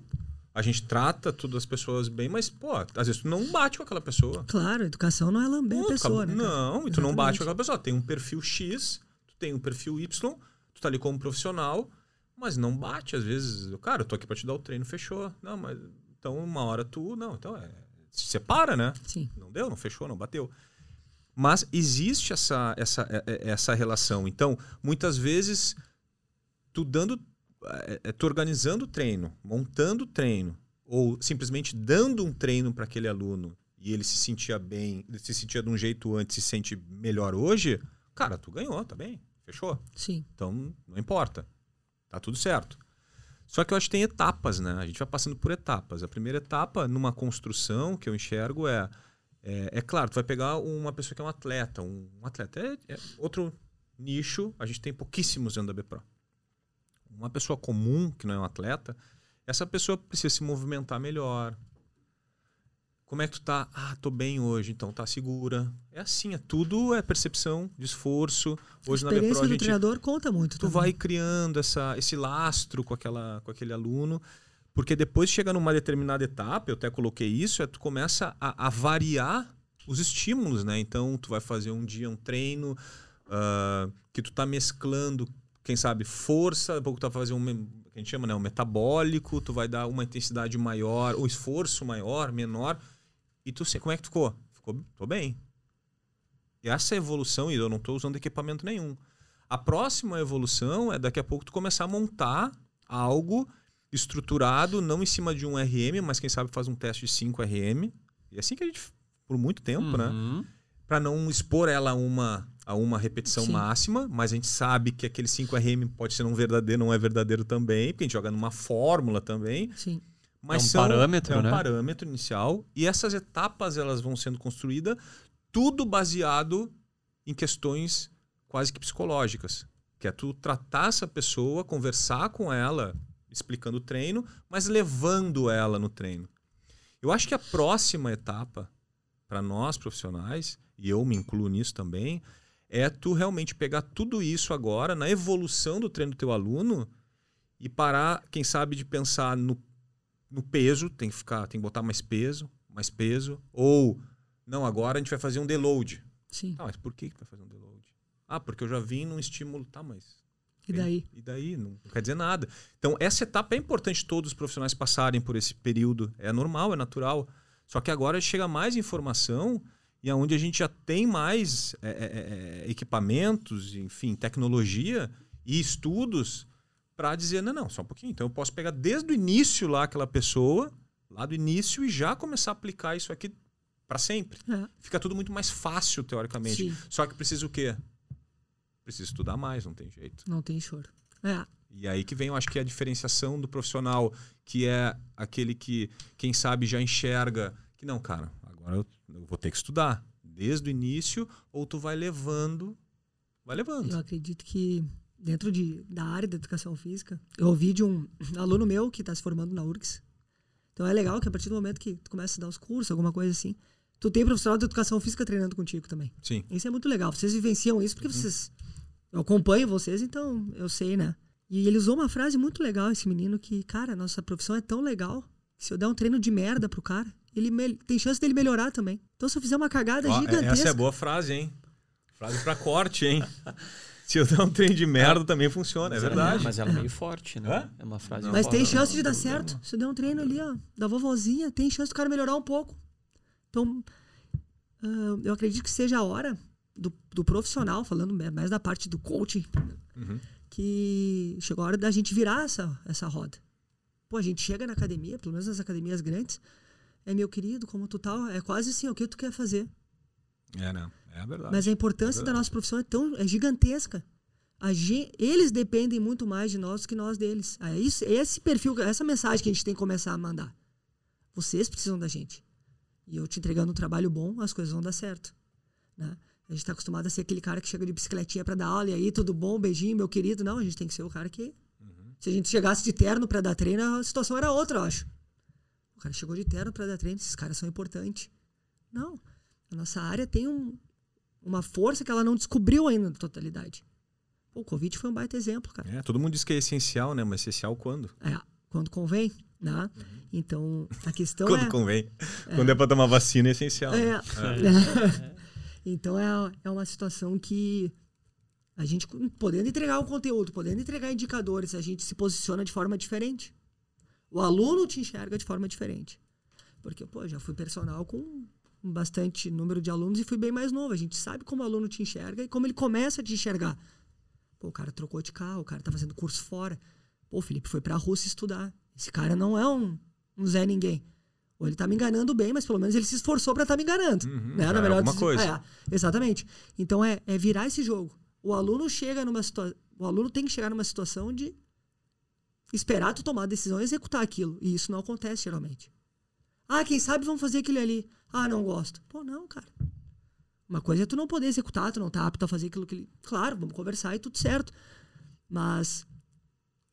a gente trata todas as pessoas bem, mas, pô, às vezes tu não bate com aquela pessoa. Claro, educação não é lamber a pessoa, né? Não, e tu não bate com aquela pessoa. Tem um perfil X, tu tem um perfil Y, tu tá ali como profissional, mas não bate, às vezes. Cara, eu tô aqui pra te dar o treino, fechou. Não, mas. Então, uma hora tu. Não, então é. Se separa, né? Sim. Não deu, não fechou, não bateu. Mas existe essa, essa, é, é, essa relação. Então, muitas vezes, tu dando. É, tu organizando o treino, montando o treino, ou simplesmente dando um treino para aquele aluno e ele se sentia bem, ele se sentia de um jeito antes e se sente melhor hoje, cara, tu ganhou, tá bem. Fechou? Sim. Então, não importa. Tá tudo certo. Só que eu acho que tem etapas, né? A gente vai passando por etapas. A primeira etapa, numa construção, que eu enxergo é. É, é claro, tu vai pegar uma pessoa que é um atleta. Um, um atleta é, é, outro nicho, a gente tem pouquíssimos dentro da BPRO. Uma pessoa comum, que não é um atleta, essa pessoa precisa se movimentar melhor, como é que tu tá? Ah, tô bem hoje, então tá segura. É assim, é tudo é percepção de esforço. Hoje a na Bepro, a gente, do treinador conta muito. Tu também. vai criando essa, esse lastro com, aquela, com aquele aluno, porque depois chega numa determinada etapa, eu até coloquei isso, é tu começa a, a variar os estímulos, né? Então tu vai fazer um dia um treino uh, que tu tá mesclando, quem sabe, força, pouco tu vai fazer um que a gente chama, né, um metabólico, tu vai dar uma intensidade maior, o esforço maior, menor e tu, como é que ficou? Ficou, tô bem. E essa evolução, e eu não estou usando equipamento nenhum. A próxima evolução é daqui a pouco tu começar a montar algo estruturado, não em cima de um RM, mas quem sabe faz um teste de 5 RM. E é assim que a gente, por muito tempo, né? Uhum. Para não expor ela a uma, a uma repetição Sim. máxima, mas a gente sabe que aquele 5 RM pode ser não verdadeiro, não é verdadeiro também, porque a gente joga numa fórmula também. Sim. Mas É um são- parâmetro, é um né? parâmetro inicial e essas etapas elas vão sendo construídas tudo baseado em questões quase que psicológicas, que é tu tratar essa pessoa, conversar com ela, explicando o treino, mas levando ela no treino. Eu acho que a próxima etapa para nós profissionais, e eu me incluo nisso também, é tu realmente pegar tudo isso agora na evolução do treino do teu aluno e parar, quem sabe, de pensar no, no peso, tem que ficar, tem que botar mais peso, mais peso, ou não, agora a gente vai fazer um deload. Sim. Tá, mas por que que vai fazer um deload? Ah, porque eu já vim num estímulo, tá, mas E daí? e daí? Não, não quer dizer nada. Então, essa etapa é importante todos os profissionais passarem por esse período. É normal, é natural. Só que agora chega mais informação e aonde a gente já tem mais é, é, é, equipamentos, enfim, tecnologia e estudos para dizer, não, não, só um pouquinho. Então, eu posso pegar desde o início lá aquela pessoa, lá do início, e já começar a aplicar isso aqui para sempre. É. Fica tudo muito mais fácil, teoricamente. Sim. Só que precisa o quê? Precisa estudar mais, não tem jeito. Não tem choro. É. E aí que vem, eu acho que é a diferenciação do profissional, que é aquele que, quem sabe, já enxerga que não, cara, agora eu, eu vou ter que estudar desde o início, ou tu vai levando, vai levando. Eu acredito que dentro de, da área da educação física, eu ouvi de um <laughs> aluno meu que está se formando na URGS. Então é legal que a partir do momento que tu começa a dar os cursos, alguma coisa assim, tu tem profissional de educação física treinando contigo também. Sim. Isso é muito legal. Vocês vivenciam isso porque vocês. Eu acompanho vocês, então eu sei, né? E ele usou uma frase muito legal, esse menino, que, cara, nossa profissão é tão legal que se eu der um treino de merda pro cara, ele mel- tem chance dele melhorar também. Então se eu fizer uma cagada Ó, gigantesca. essa é boa frase, hein? Frase pra corte, hein? <laughs> Se eu der um trem de merda, também funciona, é verdade. Mas ela é meio forte, né? Hã? É uma frase Mas tem chance de dar certo. Se eu der um treino ali, ó, da vovozinha, tem chance do cara melhorar um pouco. Então, ah, eu acredito que seja a hora do, do profissional, falando mais da parte do coaching, Uhum. que chegou a hora da gente virar essa, essa roda. Pô, a gente chega na academia, pelo menos nas academias grandes, é meu querido, como tu tal, é quase assim, o que tu quer fazer. É, né? É verdade. Mas a importância da nossa profissão é tão é gigantesca. A gen- eles dependem muito mais de nós do que nós deles. É isso, é esse perfil, essa mensagem que a gente tem que começar a mandar. Vocês precisam da gente. E eu te entregando um trabalho bom, as coisas vão dar certo. Né? A gente está acostumado a ser aquele cara que chega de bicicletinha para dar aula e aí tudo bom, beijinho, meu querido. Não, a gente tem que ser o cara que. Se a gente chegasse de terno para dar treino, a situação era outra, eu acho. O cara chegou de terno para dar treino, esses caras são importantes. Não. A nossa área tem um, uma força que ela não descobriu ainda na totalidade. Pô, o Covid foi um baita exemplo, cara. É, todo mundo diz que é essencial, né? Mas essencial quando? É, quando convém, né? Então, a questão <laughs> quando é... convém. Quando é pra tomar vacina é essencial. É. né? Então é, é uma situação que a gente, podendo entregar o conteúdo, podendo entregar indicadores, a gente se posiciona de forma diferente. O aluno te enxerga de forma diferente. Porque, pô, já fui personal com bastante número de alunos e fui bem mais novo. A gente sabe como o aluno te enxerga e como ele começa a te enxergar. Pô, o cara trocou de carro, o cara tá fazendo curso fora. Pô, o Felipe foi pra Rússia estudar. Esse cara não é um, um Zé Ninguém. Ou ele tá me enganando bem, mas pelo menos ele se esforçou pra estar me enganando. Uhum, né? Na é melhor alguma dos- coisa. É, exatamente. Então é, é virar esse jogo. O aluno chega numa situação. O aluno tem que chegar numa situação de esperar tu tomar a decisão e executar aquilo. E isso não acontece geralmente. Ah, quem sabe vamos fazer aquilo ali. Ah, não gosto. Pô, não, cara. Uma coisa é tu não poder executar, tu não tá apto a fazer aquilo que ele. Claro, vamos conversar e tudo certo. Mas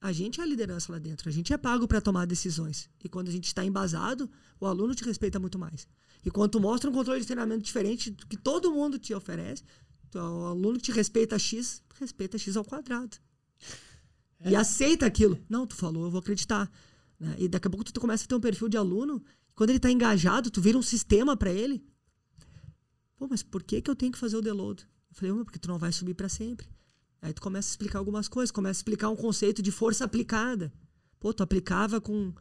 a gente é a liderança lá dentro, a gente é pago para tomar decisões. E quando a gente está embasado, o aluno te respeita muito mais. E quando tu mostra um controle de treinamento diferente do que todo mundo te oferece, tu- o aluno que te respeita X, respeita X ao quadrado. E aceita aquilo. Não, tu falou, eu vou acreditar. né? E daqui a pouco tu começa a ter um perfil de aluno, quando ele está engajado, tu vira um sistema para ele. Pô, mas por que, que eu tenho que fazer o deload? Eu falei, "Ô, porque tu não vai subir para sempre. Aí tu começa a explicar algumas coisas, começa a explicar um conceito de força aplicada. Pô, tu aplicava com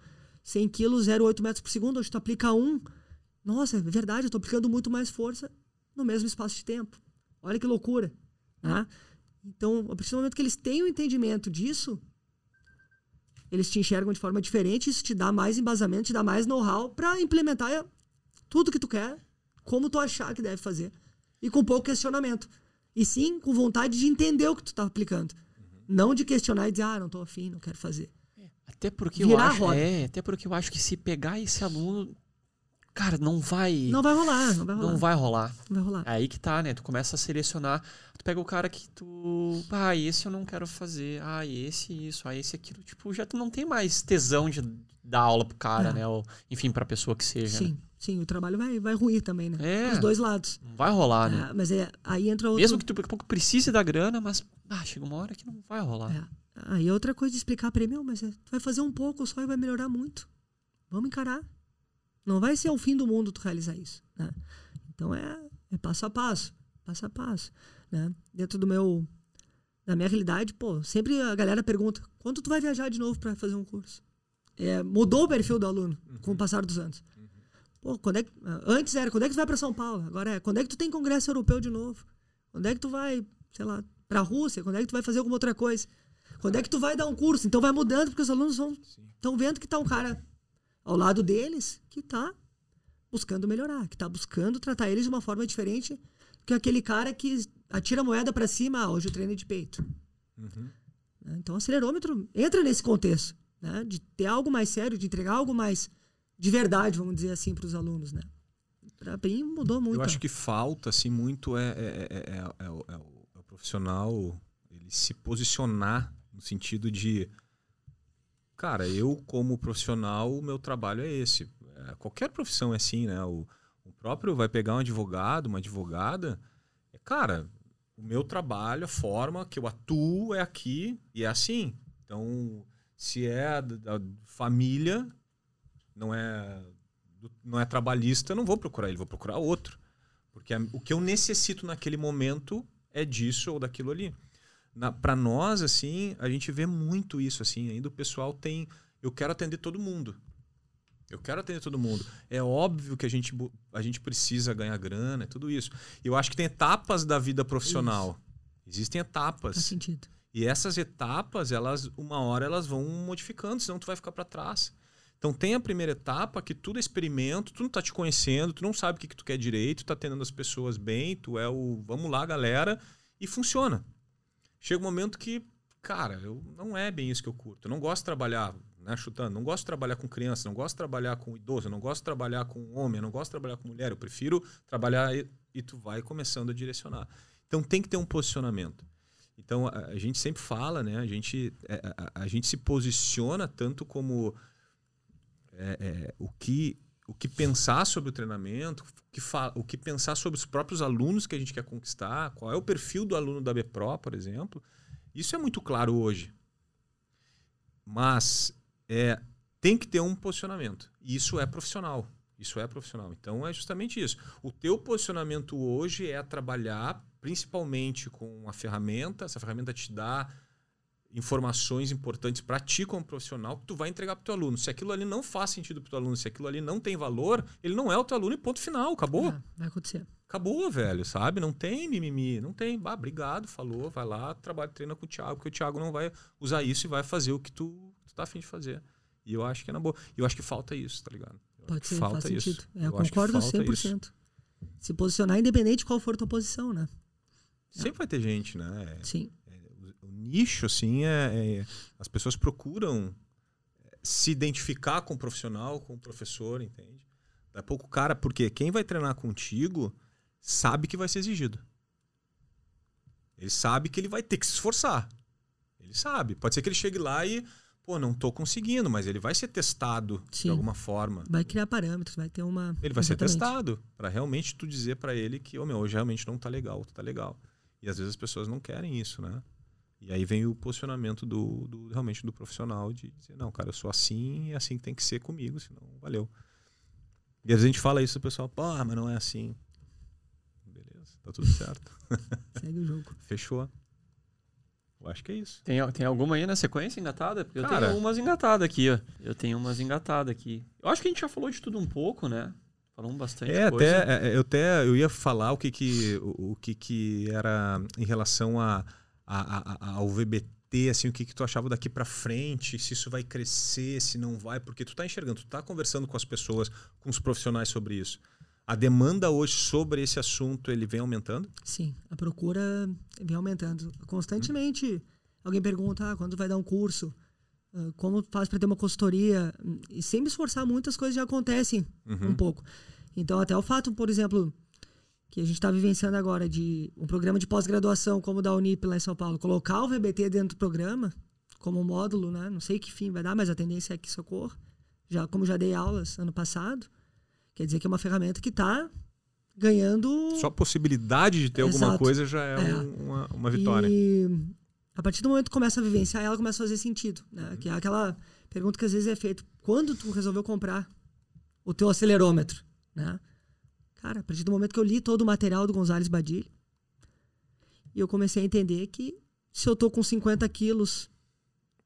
100 quilos, 0,8 metros por segundo, hoje tu aplica um. Nossa, é verdade, eu tô aplicando muito mais força no mesmo espaço de tempo. Olha que loucura. Né? Então, a partir do momento que eles têm o entendimento disso, eles te enxergam de forma diferente, isso te dá mais embasamento, te dá mais know-how para implementar tudo que tu quer, como tu achar que deve fazer, e com pouco questionamento. E sim, com vontade de entender o que tu tá aplicando. Uhum. Não de questionar e dizer, ah, não tô afim, não quero fazer. Até porque Virar eu acho, é, até porque eu acho que se pegar esse aluno, cara, não vai Não vai rolar, não vai rolar. Não vai rolar. Não vai rolar. É aí que tá, né? Tu começa a selecionar, tu pega o cara que tu, ah, esse eu não quero fazer. Ah, esse isso, ah, esse aquilo, tipo, já tu não tem mais tesão de dar aula pro cara, é. né? Ou, enfim, pra pessoa que seja. Sim. Né? Sim, o trabalho vai, vai ruir também, né? É. Os dois lados. Não vai rolar, né? É, mas é, aí entra outro... Mesmo que tu daqui a pouco precise da grana, mas ah, chega uma hora que não vai rolar. É. Aí é outra coisa de explicar pra ele, meu, mas é, tu vai fazer um pouco só e vai melhorar muito. Vamos encarar. Não vai ser o fim do mundo tu realizar isso. Né? Então é, é passo a passo. Passo a passo. Né? Dentro do meu... Da minha realidade, pô, sempre a galera pergunta, quanto tu vai viajar de novo para fazer um curso? É, mudou o perfil do aluno uhum. com o passar dos anos. Pô, quando é que, antes era, quando é que tu vai para São Paulo? Agora é, quando é que tu tem congresso europeu de novo? Quando é que tu vai, sei lá, para a Rússia? Quando é que tu vai fazer alguma outra coisa? Quando é que tu vai dar um curso? Então vai mudando, porque os alunos estão vendo que tá um cara ao lado deles que tá buscando melhorar, que tá buscando tratar eles de uma forma diferente que aquele cara que atira a moeda para cima, ah, hoje eu treino de peito. Uhum. Então o acelerômetro entra nesse contexto, né? De ter algo mais sério, de entregar algo mais de verdade, vamos dizer assim, para os alunos, né? Para mim mudou muito. Eu acho que falta, assim, muito é, é, é, é, o, é o profissional ele se posicionar no sentido de, cara, eu como profissional, o meu trabalho é esse. qualquer profissão é assim, né? O, o próprio vai pegar um advogado, uma advogada, é, cara, o meu trabalho, a forma que eu atuo é aqui e é assim. Então, se é da, da família, não é não é trabalhista, não vou procurar ele, vou procurar outro. Porque o que eu necessito naquele momento é disso ou daquilo ali. Para nós, assim, a gente vê muito isso, assim. Ainda o pessoal tem... Eu quero atender todo mundo. Eu quero atender todo mundo. É óbvio que a gente, a gente precisa ganhar grana, é tudo isso. Eu acho que tem etapas da vida profissional. Isso. Existem etapas. Faz sentido. E essas etapas, elas, uma hora elas vão modificando, senão tu vai ficar para trás. Então tem a primeira etapa que tudo é experimento, tu não tá te conhecendo, tu não sabe o que, que tu quer direito, tá atendendo as pessoas bem, tu é o vamos lá, galera, e funciona. Chega um momento que, cara, eu, não é bem isso que eu curto. Eu não gosto de trabalhar, né, chutando, não gosto de trabalhar com criança, não gosto de trabalhar com idoso, não gosto de trabalhar com homem, não gosto de trabalhar com mulher, eu prefiro trabalhar e, e tu vai começando a direcionar. Então tem que ter um posicionamento. Então a, a gente sempre fala, né? A gente, é, a, a, a gente se posiciona tanto como é, é, o, que, o que pensar sobre o treinamento, o que, o que pensar sobre os próprios alunos que a gente quer conquistar, qual é o perfil do aluno da BPRO, por exemplo. Isso é muito claro hoje. Mas é, tem que ter um posicionamento. E isso é profissional. Isso é profissional. Então é justamente isso. O teu posicionamento hoje é trabalhar principalmente com a ferramenta. Essa ferramenta te dá informações importantes para ti como profissional que tu vai entregar para o teu aluno. Se aquilo ali não faz sentido para o teu aluno, se aquilo ali não tem valor, ele não é o teu aluno e ponto final, acabou. É, vai acontecer. Acabou, velho, sabe? Não tem mimimi, não tem. Bah, obrigado, falou, vai lá, trabalha, treina com o Thiago, porque o Thiago não vai usar isso e vai fazer o que tu, tu tá afim de fazer. E eu acho que é na boa. E eu acho que falta isso, tá ligado? Eu Pode ser, falta faz isso. sentido. É, eu, eu concordo 100%. Isso. Se posicionar independente de qual for a tua posição, né? Sempre é. vai ter gente, né? Sim nicho, assim, é, é, as pessoas procuram é, se identificar com o profissional, com o professor, entende? Daqui a pouco o cara, porque quem vai treinar contigo sabe que vai ser exigido. Ele sabe que ele vai ter que se esforçar. Ele sabe. Pode ser que ele chegue lá e, pô, não tô conseguindo, mas ele vai ser testado Sim. de alguma forma. Vai criar parâmetros, vai ter uma. Ele vai Exatamente. ser testado para realmente tu dizer para ele que, ô oh, meu, hoje realmente não tá legal, tu tá legal. E às vezes as pessoas não querem isso, né? E aí vem o posicionamento do, do, realmente do profissional de dizer, não, cara, eu sou assim e é assim que tem que ser comigo, senão valeu. E às vezes a gente fala isso, o pessoal, pô, mas não é assim. Beleza, tá tudo certo. <laughs> Segue o jogo. Fechou. Eu acho que é isso. Tem, tem alguma aí na sequência engatada? Porque eu cara, tenho umas engatadas aqui, ó. Eu tenho umas engatadas aqui. Eu acho que a gente já falou de tudo um pouco, né? Falamos bastante é, coisa. Até, é, eu até eu ia falar o que que, o, o que, que era em relação a a, a, ao VBT, assim, o que, que tu achava daqui para frente, se isso vai crescer, se não vai, porque tu tá enxergando, tu tá conversando com as pessoas, com os profissionais sobre isso. A demanda hoje sobre esse assunto, ele vem aumentando? Sim, a procura vem aumentando. Constantemente, alguém pergunta, ah, quando vai dar um curso? Uh, como faz para ter uma consultoria? E sem me esforçar, muitas coisas já acontecem Uhum. um pouco. Então, até o fato, por exemplo, que a gente está vivenciando agora de um programa de pós-graduação como o da Unip lá em São Paulo, colocar o VBT dentro do programa como módulo, né? Não sei que fim vai dar, mas a tendência é que isso ocorra. Já, como já dei aulas ano passado, quer dizer que é uma ferramenta que está ganhando Só a possibilidade de ter alguma Exato. coisa já é, É. um- uma, uma vitória. E a partir do momento que começa a vivenciar, ela começa a fazer sentido. Né? Que é aquela pergunta que às vezes é feita: quando tu resolveu comprar o teu acelerômetro? Né? Cara, a partir do momento que eu li todo o material do Gonzales Badilho, e eu comecei a entender que se eu tô com 50 quilos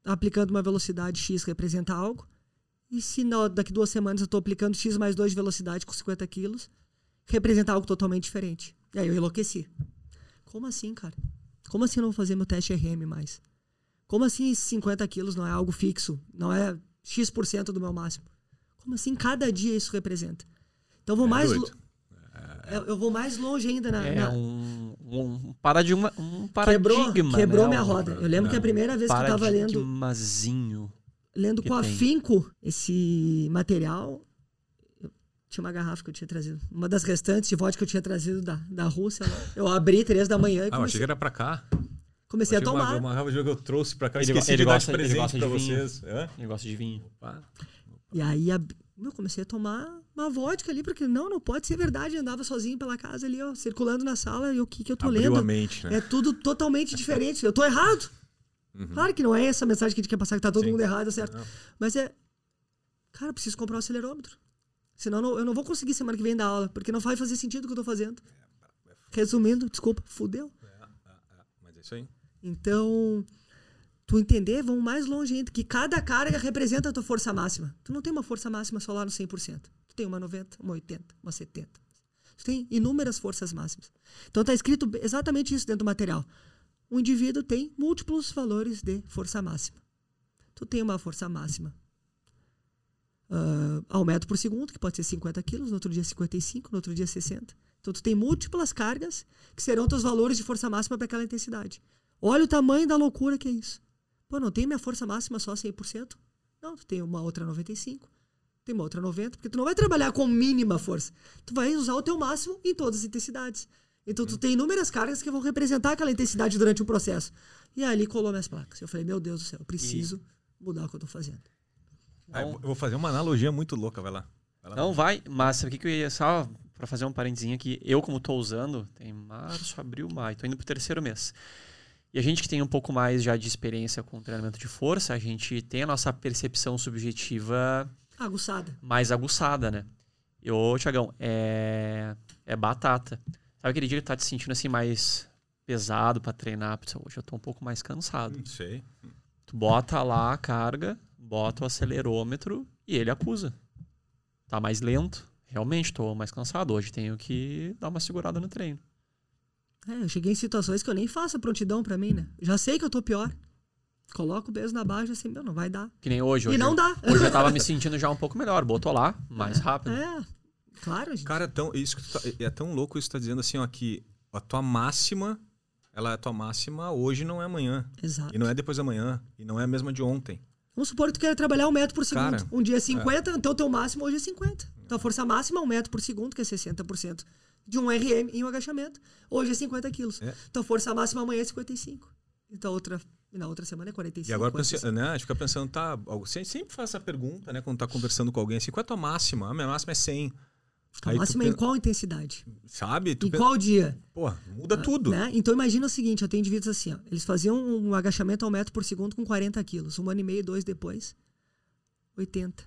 aplicando uma velocidade X representa algo, e se na- daqui duas semanas eu tô aplicando X mais 2 de velocidade com 50 quilos, representa algo totalmente diferente. E aí eu enlouqueci. Como assim, cara? Como assim eu não vou fazer meu teste RM mais? Como assim esses 50 quilos não é algo fixo? Não é X% do meu máximo? Como assim cada dia isso representa? Então eu vou É mais doido. Eu, eu vou mais longe ainda na, É na- um, um paradigma, um quebrou, paradigma. quebrou né? minha roda. Eu lembro que a primeira vez que eu tava lendo, Paradigmazinho. lendo com tem. afinco esse material, eu tinha uma garrafa que eu tinha trazido, uma das restantes de vodka que eu tinha trazido da, da Rússia. lá. Eu abri três da manhã e Ah, eu achei comecei, que era pra cá. comecei a tomar. Uma, uma garrafa de que eu trouxe pra cá. Eu Ele esqueci ele de dar gosta- de ele presente gosta pra de vinho. vocês. Hã? Negócio de vinho. Opa. E aí eu comecei a tomar uma vodka ali, porque não, não pode ser verdade. Eu andava sozinho pela casa ali, ó, circulando na sala, e o que, que eu tô Abriu lendo? a mente, né? É tudo totalmente diferente. Eu tô errado. Claro que não é essa mensagem que a gente quer passar, que tá todo Sim. mundo errado, certo? Não. Mas é. Cara, eu preciso comprar um acelerômetro. Senão eu não- eu não vou conseguir semana que vem dar aula, porque não vai fazer sentido o que eu tô fazendo. Resumindo, desculpa, fudeu. Mas é isso aí. Então, tu entender, vão mais longe ainda, que cada carga representa a tua força máxima. Tu não tem uma força máxima só lá no 100%. Tem uma 90, uma 80, uma 70. Tu tem inúmeras forças máximas. Então tá escrito exatamente isso dentro do material. O indivíduo tem múltiplos valores de força máxima. Tu tem uma força máxima ah, ao metro por segundo, que pode ser 50 quilos, no outro dia 55, no outro dia 60. Então tu tem múltiplas cargas que serão teus valores de força máxima para aquela intensidade. Olha o tamanho da loucura que é isso. Pô, não tem minha força máxima só 100%? Não, tu tem uma outra 95, tem uma outra 90, porque tu não vai trabalhar com mínima força. Tu vai usar o teu máximo em todas as intensidades. Então tu tem inúmeras cargas que vão representar aquela intensidade durante o processo. E aí ali colou minhas placas. Eu falei, meu Deus do céu, eu preciso mudar o que eu tô fazendo. Ah, eu vou fazer uma analogia muito louca, vai lá. Vai lá. Não vai, mas sabe o que, que eu ia só pra fazer um parentezinho aqui? Eu, como tô usando, tem março, abril, maio, tô indo pro terceiro mês. E a gente que tem um pouco mais já de experiência com treinamento de força, a gente tem a nossa percepção subjetiva Aguçada. mais aguçada, né? E, ô, Tiagão, é, é batata. Sabe aquele dia que tu tá te sentindo assim mais pesado pra treinar? Hoje eu tô um pouco mais cansado. Não sei. Tu bota lá a carga, bota o acelerômetro e ele acusa. Tá mais lento. Realmente, tô mais cansado. Hoje tenho que dar uma segurada no treino. É, eu cheguei em situações que eu nem faço a prontidão pra mim, né? Já sei que eu tô pior. Coloco o peso na barra e assim, meu, não vai dar. Que nem hoje. E hoje não eu, dá. Hoje eu tava me <laughs> sentindo já um pouco melhor. Botou lá, mais rápido. É, claro, gente. Cara, é tão, isso que tu tá- é tão louco isso que tu tá dizendo assim, ó, que a tua máxima, ela é a tua máxima hoje, não é amanhã. Exato. E não é depois da manhã. E não é a mesma de ontem. Vamos supor que tu quer trabalhar um metro por segundo. Cara, um dia é 50, então teu máximo hoje é 50. Então a força máxima é um metro por segundo, que é 60% de um RM em um agachamento. Hoje é 50 quilos. É. Então a força máxima amanhã é 55. Então outra, e na outra semana é 45. E agora, 45. pense- né, a gente fica pensando, tá, você sempre faz essa pergunta, né, quando tá conversando com alguém, assim, qual é a tua máxima? A minha máxima é 100. Tua Aí máxima é em qual intensidade? Sabe? Tu Em pen- qual dia? Pô, muda tudo. Né? Então imagina o seguinte, eu tenho indivíduos assim, ó, eles faziam um agachamento ao metro por segundo com 40 quilos. Um ano e meio, dois depois, 80.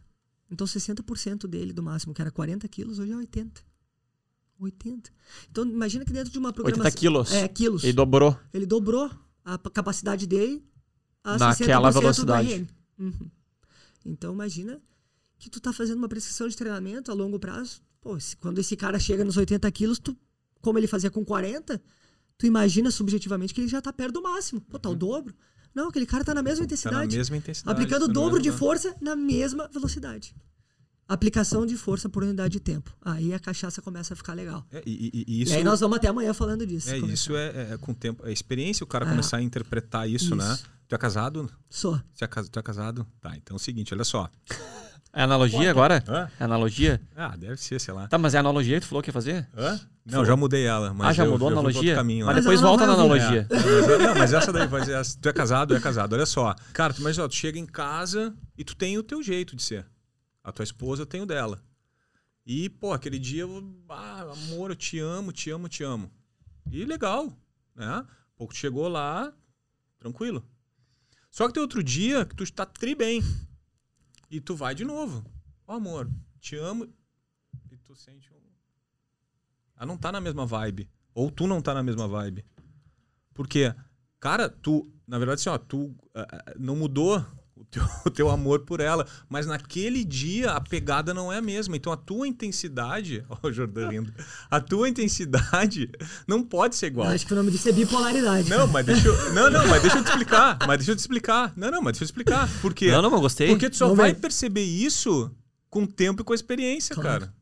Então 60% dele do máximo, que era 40 quilos, hoje é 80. 80. Então imagina que dentro de uma 80 programação... quilos. É, quilos. Ele dobrou. Ele dobrou a capacidade dele a Naquela 60% do velocidade. Uhum. Então imagina que tu tá fazendo uma prescrição de treinamento a longo prazo. Pô, se- quando esse cara chega nos 80 quilos, tu, como ele fazia com 40, tu imagina subjetivamente que ele já tá perto do máximo. Pô, tá o dobro. Não, aquele cara tá na mesma Uhum. Tá na intensidade. mesma intensidade. aplicando o tá no dobro de força na mesma velocidade. Aplicação de força por unidade de tempo. Aí a cachaça começa a ficar legal. É, e, e- e E isso, aí nós vamos até amanhã falando disso. é, Começar. isso é, é com o tempo. É experiência o cara É. começar a interpretar isso, né? Isso. Tu é casado? Sou. Você é, tu é casado? Tá, então é o seguinte, olha só. <laughs> É analogia agora? Hã? É analogia? Ah, deve ser, sei lá. Tá, mas é analogia que tu falou que ia fazer? Hã? Não, já mudei ela. Mas ah, já eu- mudou a analogia? caminho, mas né? Mas depois volta na vai ouvir. analogia. É, mas- não, mas essa daí vai ser. Tu é casado, é casado. Olha só. Cara, tu imagina, ó, tu chega em casa e tu tem o teu jeito de ser. A tua esposa tem o dela. E, pô, aquele dia, eu, ah, amor, eu te amo, te amo, te amo. E legal, né? Pouco chegou lá, tranquilo. Só que tem outro dia que tu tá tri bem. E tu vai de novo. Ó, amor, te amo. E tu sente um. Ela não tá na mesma vibe. Ou tu não tá na mesma vibe. Porque, cara, tu, na verdade, assim, ó, tu ah, não mudou o teu, <laughs> o teu amor por ela, mas naquele dia a pegada não é a mesma. Então a tua intensidade, <laughs> ó, o Jordan rindo, a tua intensidade não pode ser igual. Eu acho que o nome disso é bipolaridade. Não, mas deixa eu, <laughs> não, não, mas deixa eu te explicar. Mas deixa eu te explicar. Não, não, mas deixa eu te explicar. Por quê? Não, não, mas gostei. Porque tu só Vamos vai perceber isso com o tempo e com a experiência, Claro. cara.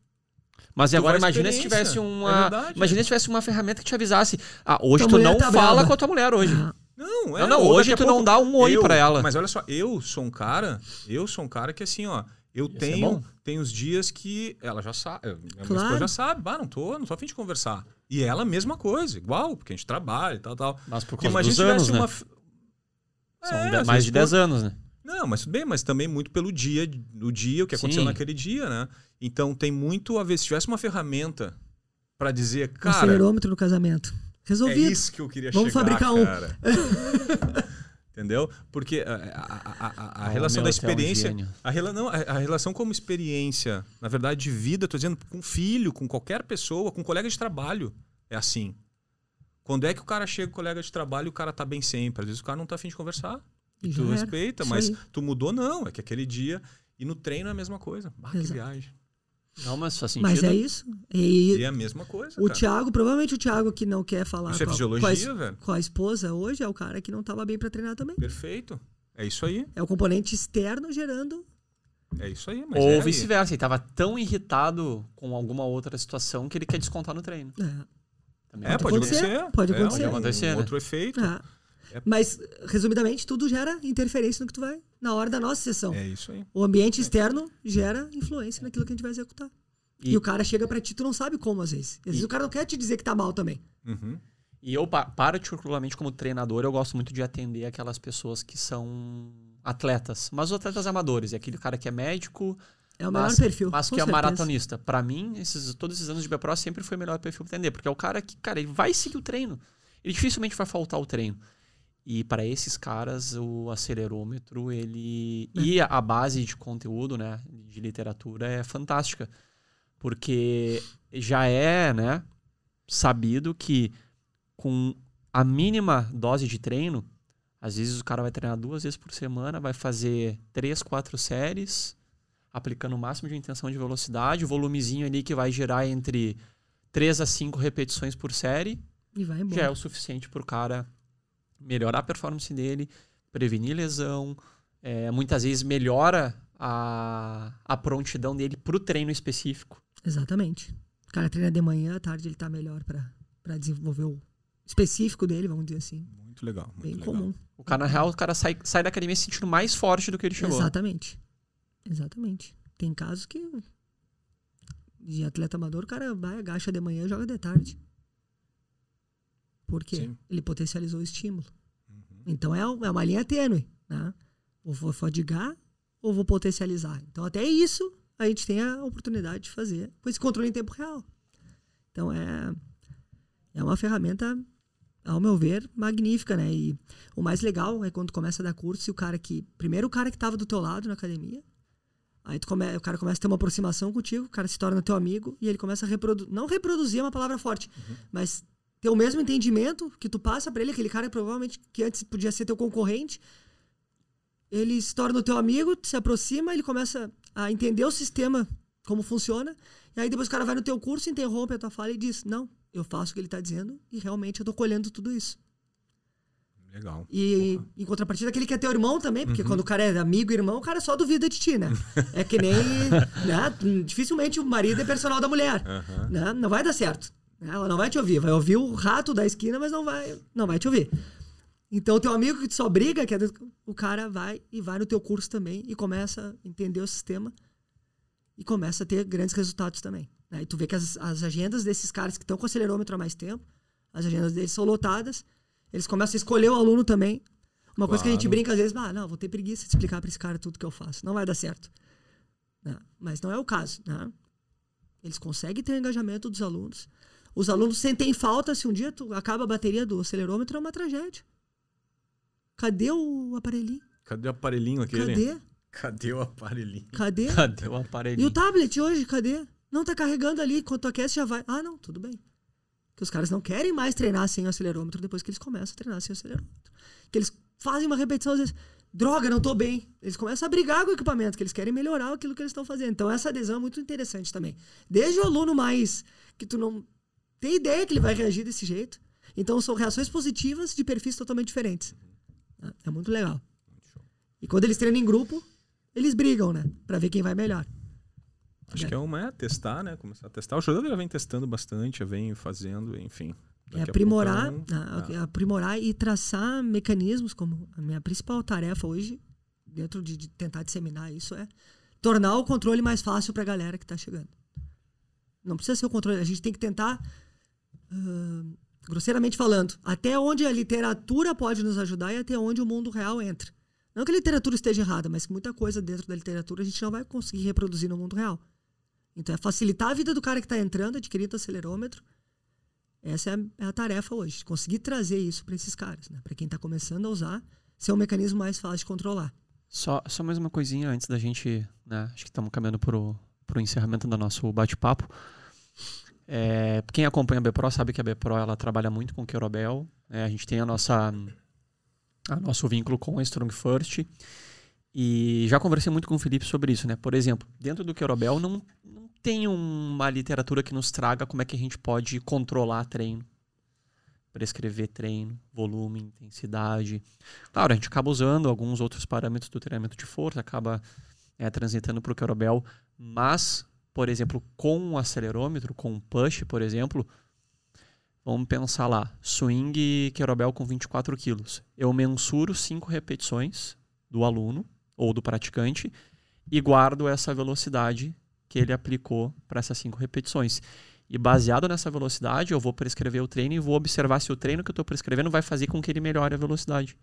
Mas e Tu agora imagina se tivesse É uma. verdade. imagina se tivesse uma ferramenta que te avisasse. Ah, hoje Tua tu não tá fala brava. com a tua mulher hoje. Não, é. Não, não, hoje tu não dá um oi eu- pra ela. Mas olha só, eu sou um cara, eu sou um cara que assim, ó, eu Ia tenho, tem os dias que ela já sabe, minha Claro. esposa já sabe, bah, não tô, não tô a fim de conversar. E ela, mesma coisa, igual, porque a gente trabalha e tal, tal. Mas por causa imagina dos se anos, tivesse né? uma... São É, mais de por- 10 anos, né? Não, mas tudo bem, mas também muito pelo dia, o dia, o que aconteceu Sim. naquele dia, né? Então tem muito a ver, se tivesse uma ferramenta pra dizer, um cara, acelerômetro no casamento. É Resolvido. isso que eu queria Vamos chegar, fabricar um. cara. <laughs> Entendeu? Porque a, a- a- a- Oh, relação da é um experiência. gênio. a, rela, não, a, a relação como experiência, na verdade, de vida, tô dizendo, com filho, com qualquer pessoa, com colega de trabalho, é assim. Quando é que o cara chega com colega de trabalho e o cara tá bem sempre? Às vezes o cara não tá afim de conversar. E tu era. respeita, mas aí. tu mudou, não. É que aquele dia. E no treino é a mesma coisa. Ah, que viagem. Não, mas faz sentido. Mas é isso. E, E é a mesma coisa. o cara. Thiago, provavelmente o Thiago que não quer falar Isso é com, a, fisiologia, com, a, com a esposa hoje é o cara que não tava bem pra treinar também. Perfeito. É isso aí. É o componente externo gerando. É isso aí. Mas Ou é vice-versa, ele tava tão irritado com alguma outra situação que ele quer descontar no treino. É, Também É, Pode pode acontecer, acontecer. pode É, acontecer. um acontecer, né? Outro efeito. é. É. Mas, resumidamente, tudo gera interferência no que tu vai na hora da nossa sessão. É isso aí. O ambiente externo gera influência naquilo que a gente vai executar. E, E- o cara chega pra ti, tu não sabe como, às vezes. Às vezes E- o cara não quer te dizer que tá mal também. Uhum. E eu, pa- particularmente como treinador, eu gosto muito de atender aquelas pessoas que são atletas, mas os atletas amadores, é aquele cara que é médico, É o melhor mas, perfil. mas que é certeza. maratonista. Pra mim, esses, todos esses anos de BPRO sempre foi o melhor perfil pra atender, porque é o cara que, cara, ele vai seguir o treino. Ele dificilmente vai faltar o treino. E para esses caras, o acelerômetro, ele. É. E a base de conteúdo, né? De literatura é fantástica. Porque já é, né? Sabido que com a mínima dose de treino, às vezes o cara vai treinar duas vezes por semana, vai fazer três, quatro séries, aplicando o máximo de intenção de velocidade, o volumezinho ali que vai gerar entre três a cinco repetições por série, E vai já é embora. o suficiente para o cara melhorar a performance dele, prevenir lesão, é, muitas vezes melhora a, a prontidão dele para o treino específico. Exatamente. O cara treina de manhã, à tarde ele tá melhor pra, pra desenvolver o específico dele, vamos dizer assim. Muito legal. Muito Bem legal. comum. O cara, na real, o cara sai, sai da academia se sentindo mais forte do que ele chegou. Exatamente. Exatamente. Tem casos que de atleta amador, o cara vai, agacha de manhã e joga de tarde. Por quê? Sim. Ele potencializou o estímulo. Uhum. Então é, é uma linha tênue, né? Ou vou fadigar ou vou potencializar. Então até isso a gente tem a oportunidade de fazer com esse controle em tempo real. Então é é uma ferramenta ao meu ver magnífica, né? E o mais legal é quando começa a dar curso e o cara que primeiro o cara que estava do teu lado na academia Aí come, o cara começa a ter uma aproximação contigo, o cara se torna teu amigo e ele começa a reproduzir. Não reproduzir é uma palavra forte, mas ter o mesmo entendimento que tu passa pra ele, aquele cara provavelmente que antes podia ser teu concorrente, ele se torna o teu amigo, se aproxima, ele começa a entender o sistema, como funciona, e aí depois o cara vai no teu curso, interrompe a tua fala e diz: Não, eu faço o que ele está dizendo e realmente eu estou colhendo tudo isso. Legal. E em contrapartida, aquele que é teu irmão também, porque uhum. quando o cara é amigo e irmão, o cara só duvida de ti, né? <laughs> É que nem. né? Dificilmente o marido é personal da mulher. Uhum. Né? Não vai dar certo. Né? Ela não vai te ouvir. Vai ouvir o rato da esquina, mas não vai, não vai te ouvir. Então, o teu amigo que só briga, que é, o cara vai e vai no teu curso também e começa a entender o sistema e começa a ter grandes resultados também. Né? E tu vê que as, as agendas desses caras que estão com acelerômetro há mais tempo, as agendas deles são lotadas eles começam a escolher o aluno também. Uma claro. coisa que a gente brinca às vezes, ah, não, vou ter preguiça de explicar para esse cara tudo que eu faço. Não vai dar certo. Né? mas não é o caso. Né? Eles conseguem ter o engajamento dos alunos. Os alunos sentem falta se um dia tu acaba a bateria do acelerômetro, é uma tragédia. Cadê o aparelhinho? Cadê o aparelhinho aquele? Cadê? Cadê o aparelhinho? Cadê? Cadê o aparelhinho? E o tablet hoje, cadê? Não tá carregando ali, quando tu aquece já vai. Ah, não, tudo bem. Que os caras não querem mais treinar sem o acelerômetro depois que eles começam a treinar sem o acelerômetro. Que eles fazem uma repetição, às vezes, droga, não tô bem. Eles começam a brigar com o equipamento, que eles querem melhorar aquilo que eles estão fazendo. Então, essa adesão é muito interessante também. Desde o aluno mais que tu não tem ideia que ele vai reagir desse jeito. Então, são reações positivas de perfis totalmente diferentes. É muito legal. E quando eles treinam em grupo, eles brigam, né? Pra ver quem vai melhor. Acho é. que é uma é testar, né? Começar a testar. O jogador já vem testando bastante, já vem fazendo, enfim. É aprimorar, é um... aprimorar e traçar mecanismos, como a minha principal tarefa hoje, dentro de, de tentar disseminar isso, é tornar o controle mais fácil para a galera que está chegando. Não precisa ser o controle, a gente tem que tentar, grosseiramente falando, até onde a literatura pode nos ajudar e até onde o mundo real entra. Não que a literatura esteja errada, mas que muita coisa dentro da literatura a gente não vai conseguir reproduzir no mundo real. Então, é facilitar a vida do cara que está entrando, adquirindo acelerômetro. Essa é a, é a, tarefa hoje. Conseguir trazer isso para esses caras, né? para quem está começando a usar, ser um mecanismo mais fácil de controlar. Só, só mais uma coisinha antes da gente. Né? Acho que estamos caminhando para o encerramento do nosso bate-papo. É, quem acompanha a Bepro sabe que a Bepro ela trabalha muito com Querobel. É, a gente tem a nossa, a nosso vínculo com a Strong First. E já conversei muito com o Felipe sobre isso, né? Por exemplo, dentro do Querobel não, não tem uma literatura que nos traga como é que a gente pode controlar treino, prescrever treino, volume, intensidade. Claro, a gente acaba usando alguns outros parâmetros do treinamento de força, acaba é, transitando para o Querobel, mas, por exemplo, com o acelerômetro, com o push, por exemplo, vamos pensar lá, swing Querobel com 24 quilos. Eu mensuro 5 repetições do aluno ou do praticante e guardo essa velocidade que ele aplicou para essas cinco repetições. E baseado nessa velocidade, eu vou prescrever o treino e vou observar se o treino que eu estou prescrevendo vai fazer com que ele melhore a velocidade.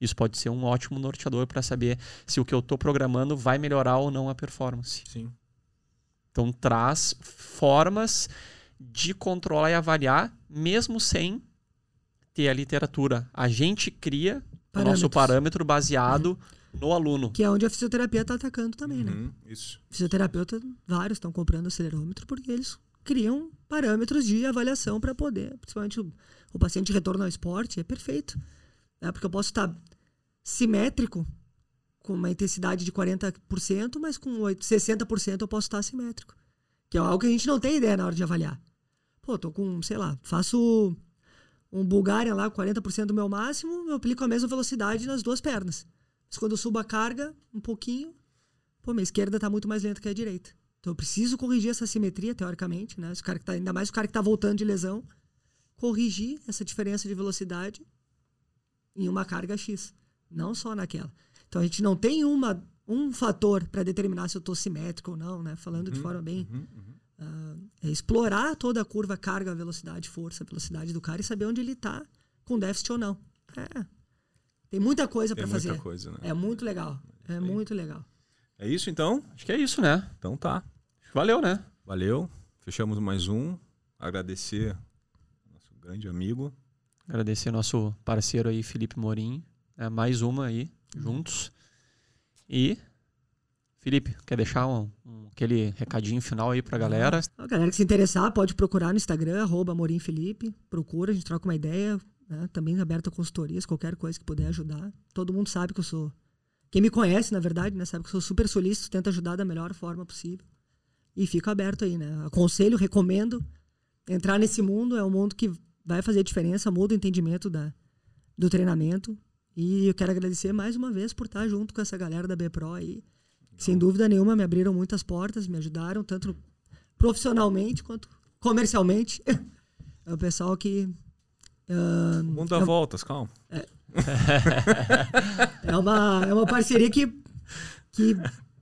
Isso pode ser um ótimo norteador para saber se o que eu estou programando vai melhorar ou não a performance. Sim. Então traz formas de controlar e avaliar, mesmo sem ter a literatura. A gente cria o nosso parâmetro baseado no aluno. Que é onde a fisioterapia está atacando também, né? uhum, né? Isso. Fisioterapeuta, vários estão comprando acelerômetro porque eles criam parâmetros de avaliação para poder, principalmente o, o, paciente retorno ao esporte, é perfeito. Né? Porque eu posso estar simétrico com uma intensidade de 40%, mas com 60% eu posso estar assimétrico. Que é algo que a gente não tem ideia na hora de avaliar. Pô, tô com, sei lá, faço um Bulgária lá, 40% do meu máximo, eu aplico a mesma velocidade nas duas pernas. Mas quando eu subo a carga um pouquinho, pô, minha esquerda está muito mais lenta que a direita. Então eu preciso corrigir essa simetria, teoricamente, né? Esse cara que tá, ainda mais o cara que está voltando de lesão, corrigir essa diferença de velocidade em uma carga X, não só naquela. Então a gente não tem uma, um fator para determinar se eu estou simétrico ou não, né? Falando uhum, de forma bem. Uhum, uhum. Uh, é explorar toda a curva, carga, velocidade, força, velocidade do cara e saber onde ele está com déficit ou não. É, tem muita coisa para fazer. Muita coisa, né? É muito legal. É muito legal. É isso então? Acho que é isso, né? Então tá. Valeu, né? Valeu. Fechamos mais um. Agradecer nosso grande amigo. Agradecer nosso parceiro aí, Felipe Morim. É, mais uma aí, juntos. E Felipe, quer deixar um, um, aquele recadinho final aí pra galera? A galera que se interessar pode procurar no Instagram, arroba Felipe. Procura, a gente troca uma ideia. Né? Também a consultorias, qualquer coisa que puder ajudar. Todo mundo sabe que eu sou. Quem me conhece, na verdade, né, sabe que eu sou super solícito, tento ajudar da melhor forma possível. E fico aberto aí, né? Aconselho, recomendo. entrar nesse mundo é um mundo que vai fazer diferença, muda o entendimento da, do treinamento. E eu quero agradecer mais uma vez por estar junto com essa galera da BPRO aí. Que, sem dúvida nenhuma, me abriram muitas portas, me ajudaram, tanto profissionalmente quanto comercialmente. <laughs> É o pessoal que. Uh, o mundo dá é, voltas, calma. É, <laughs> é, uma, é uma parceria que, que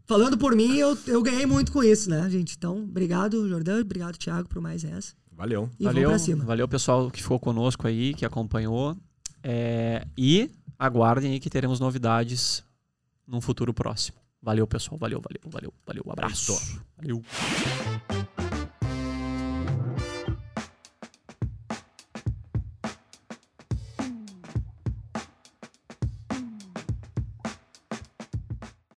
falando por mim, eu, eu ganhei muito com isso, né, gente? Então, obrigado, Jordão, obrigado, Thiago, por mais essa. Valeu. E valeu, vamos pra cima. valeu, pessoal que ficou conosco aí, que acompanhou. É, e aguardem aí que teremos novidades num futuro próximo. Valeu, pessoal. Valeu, valeu, valeu, valeu. Abraço. Valeu.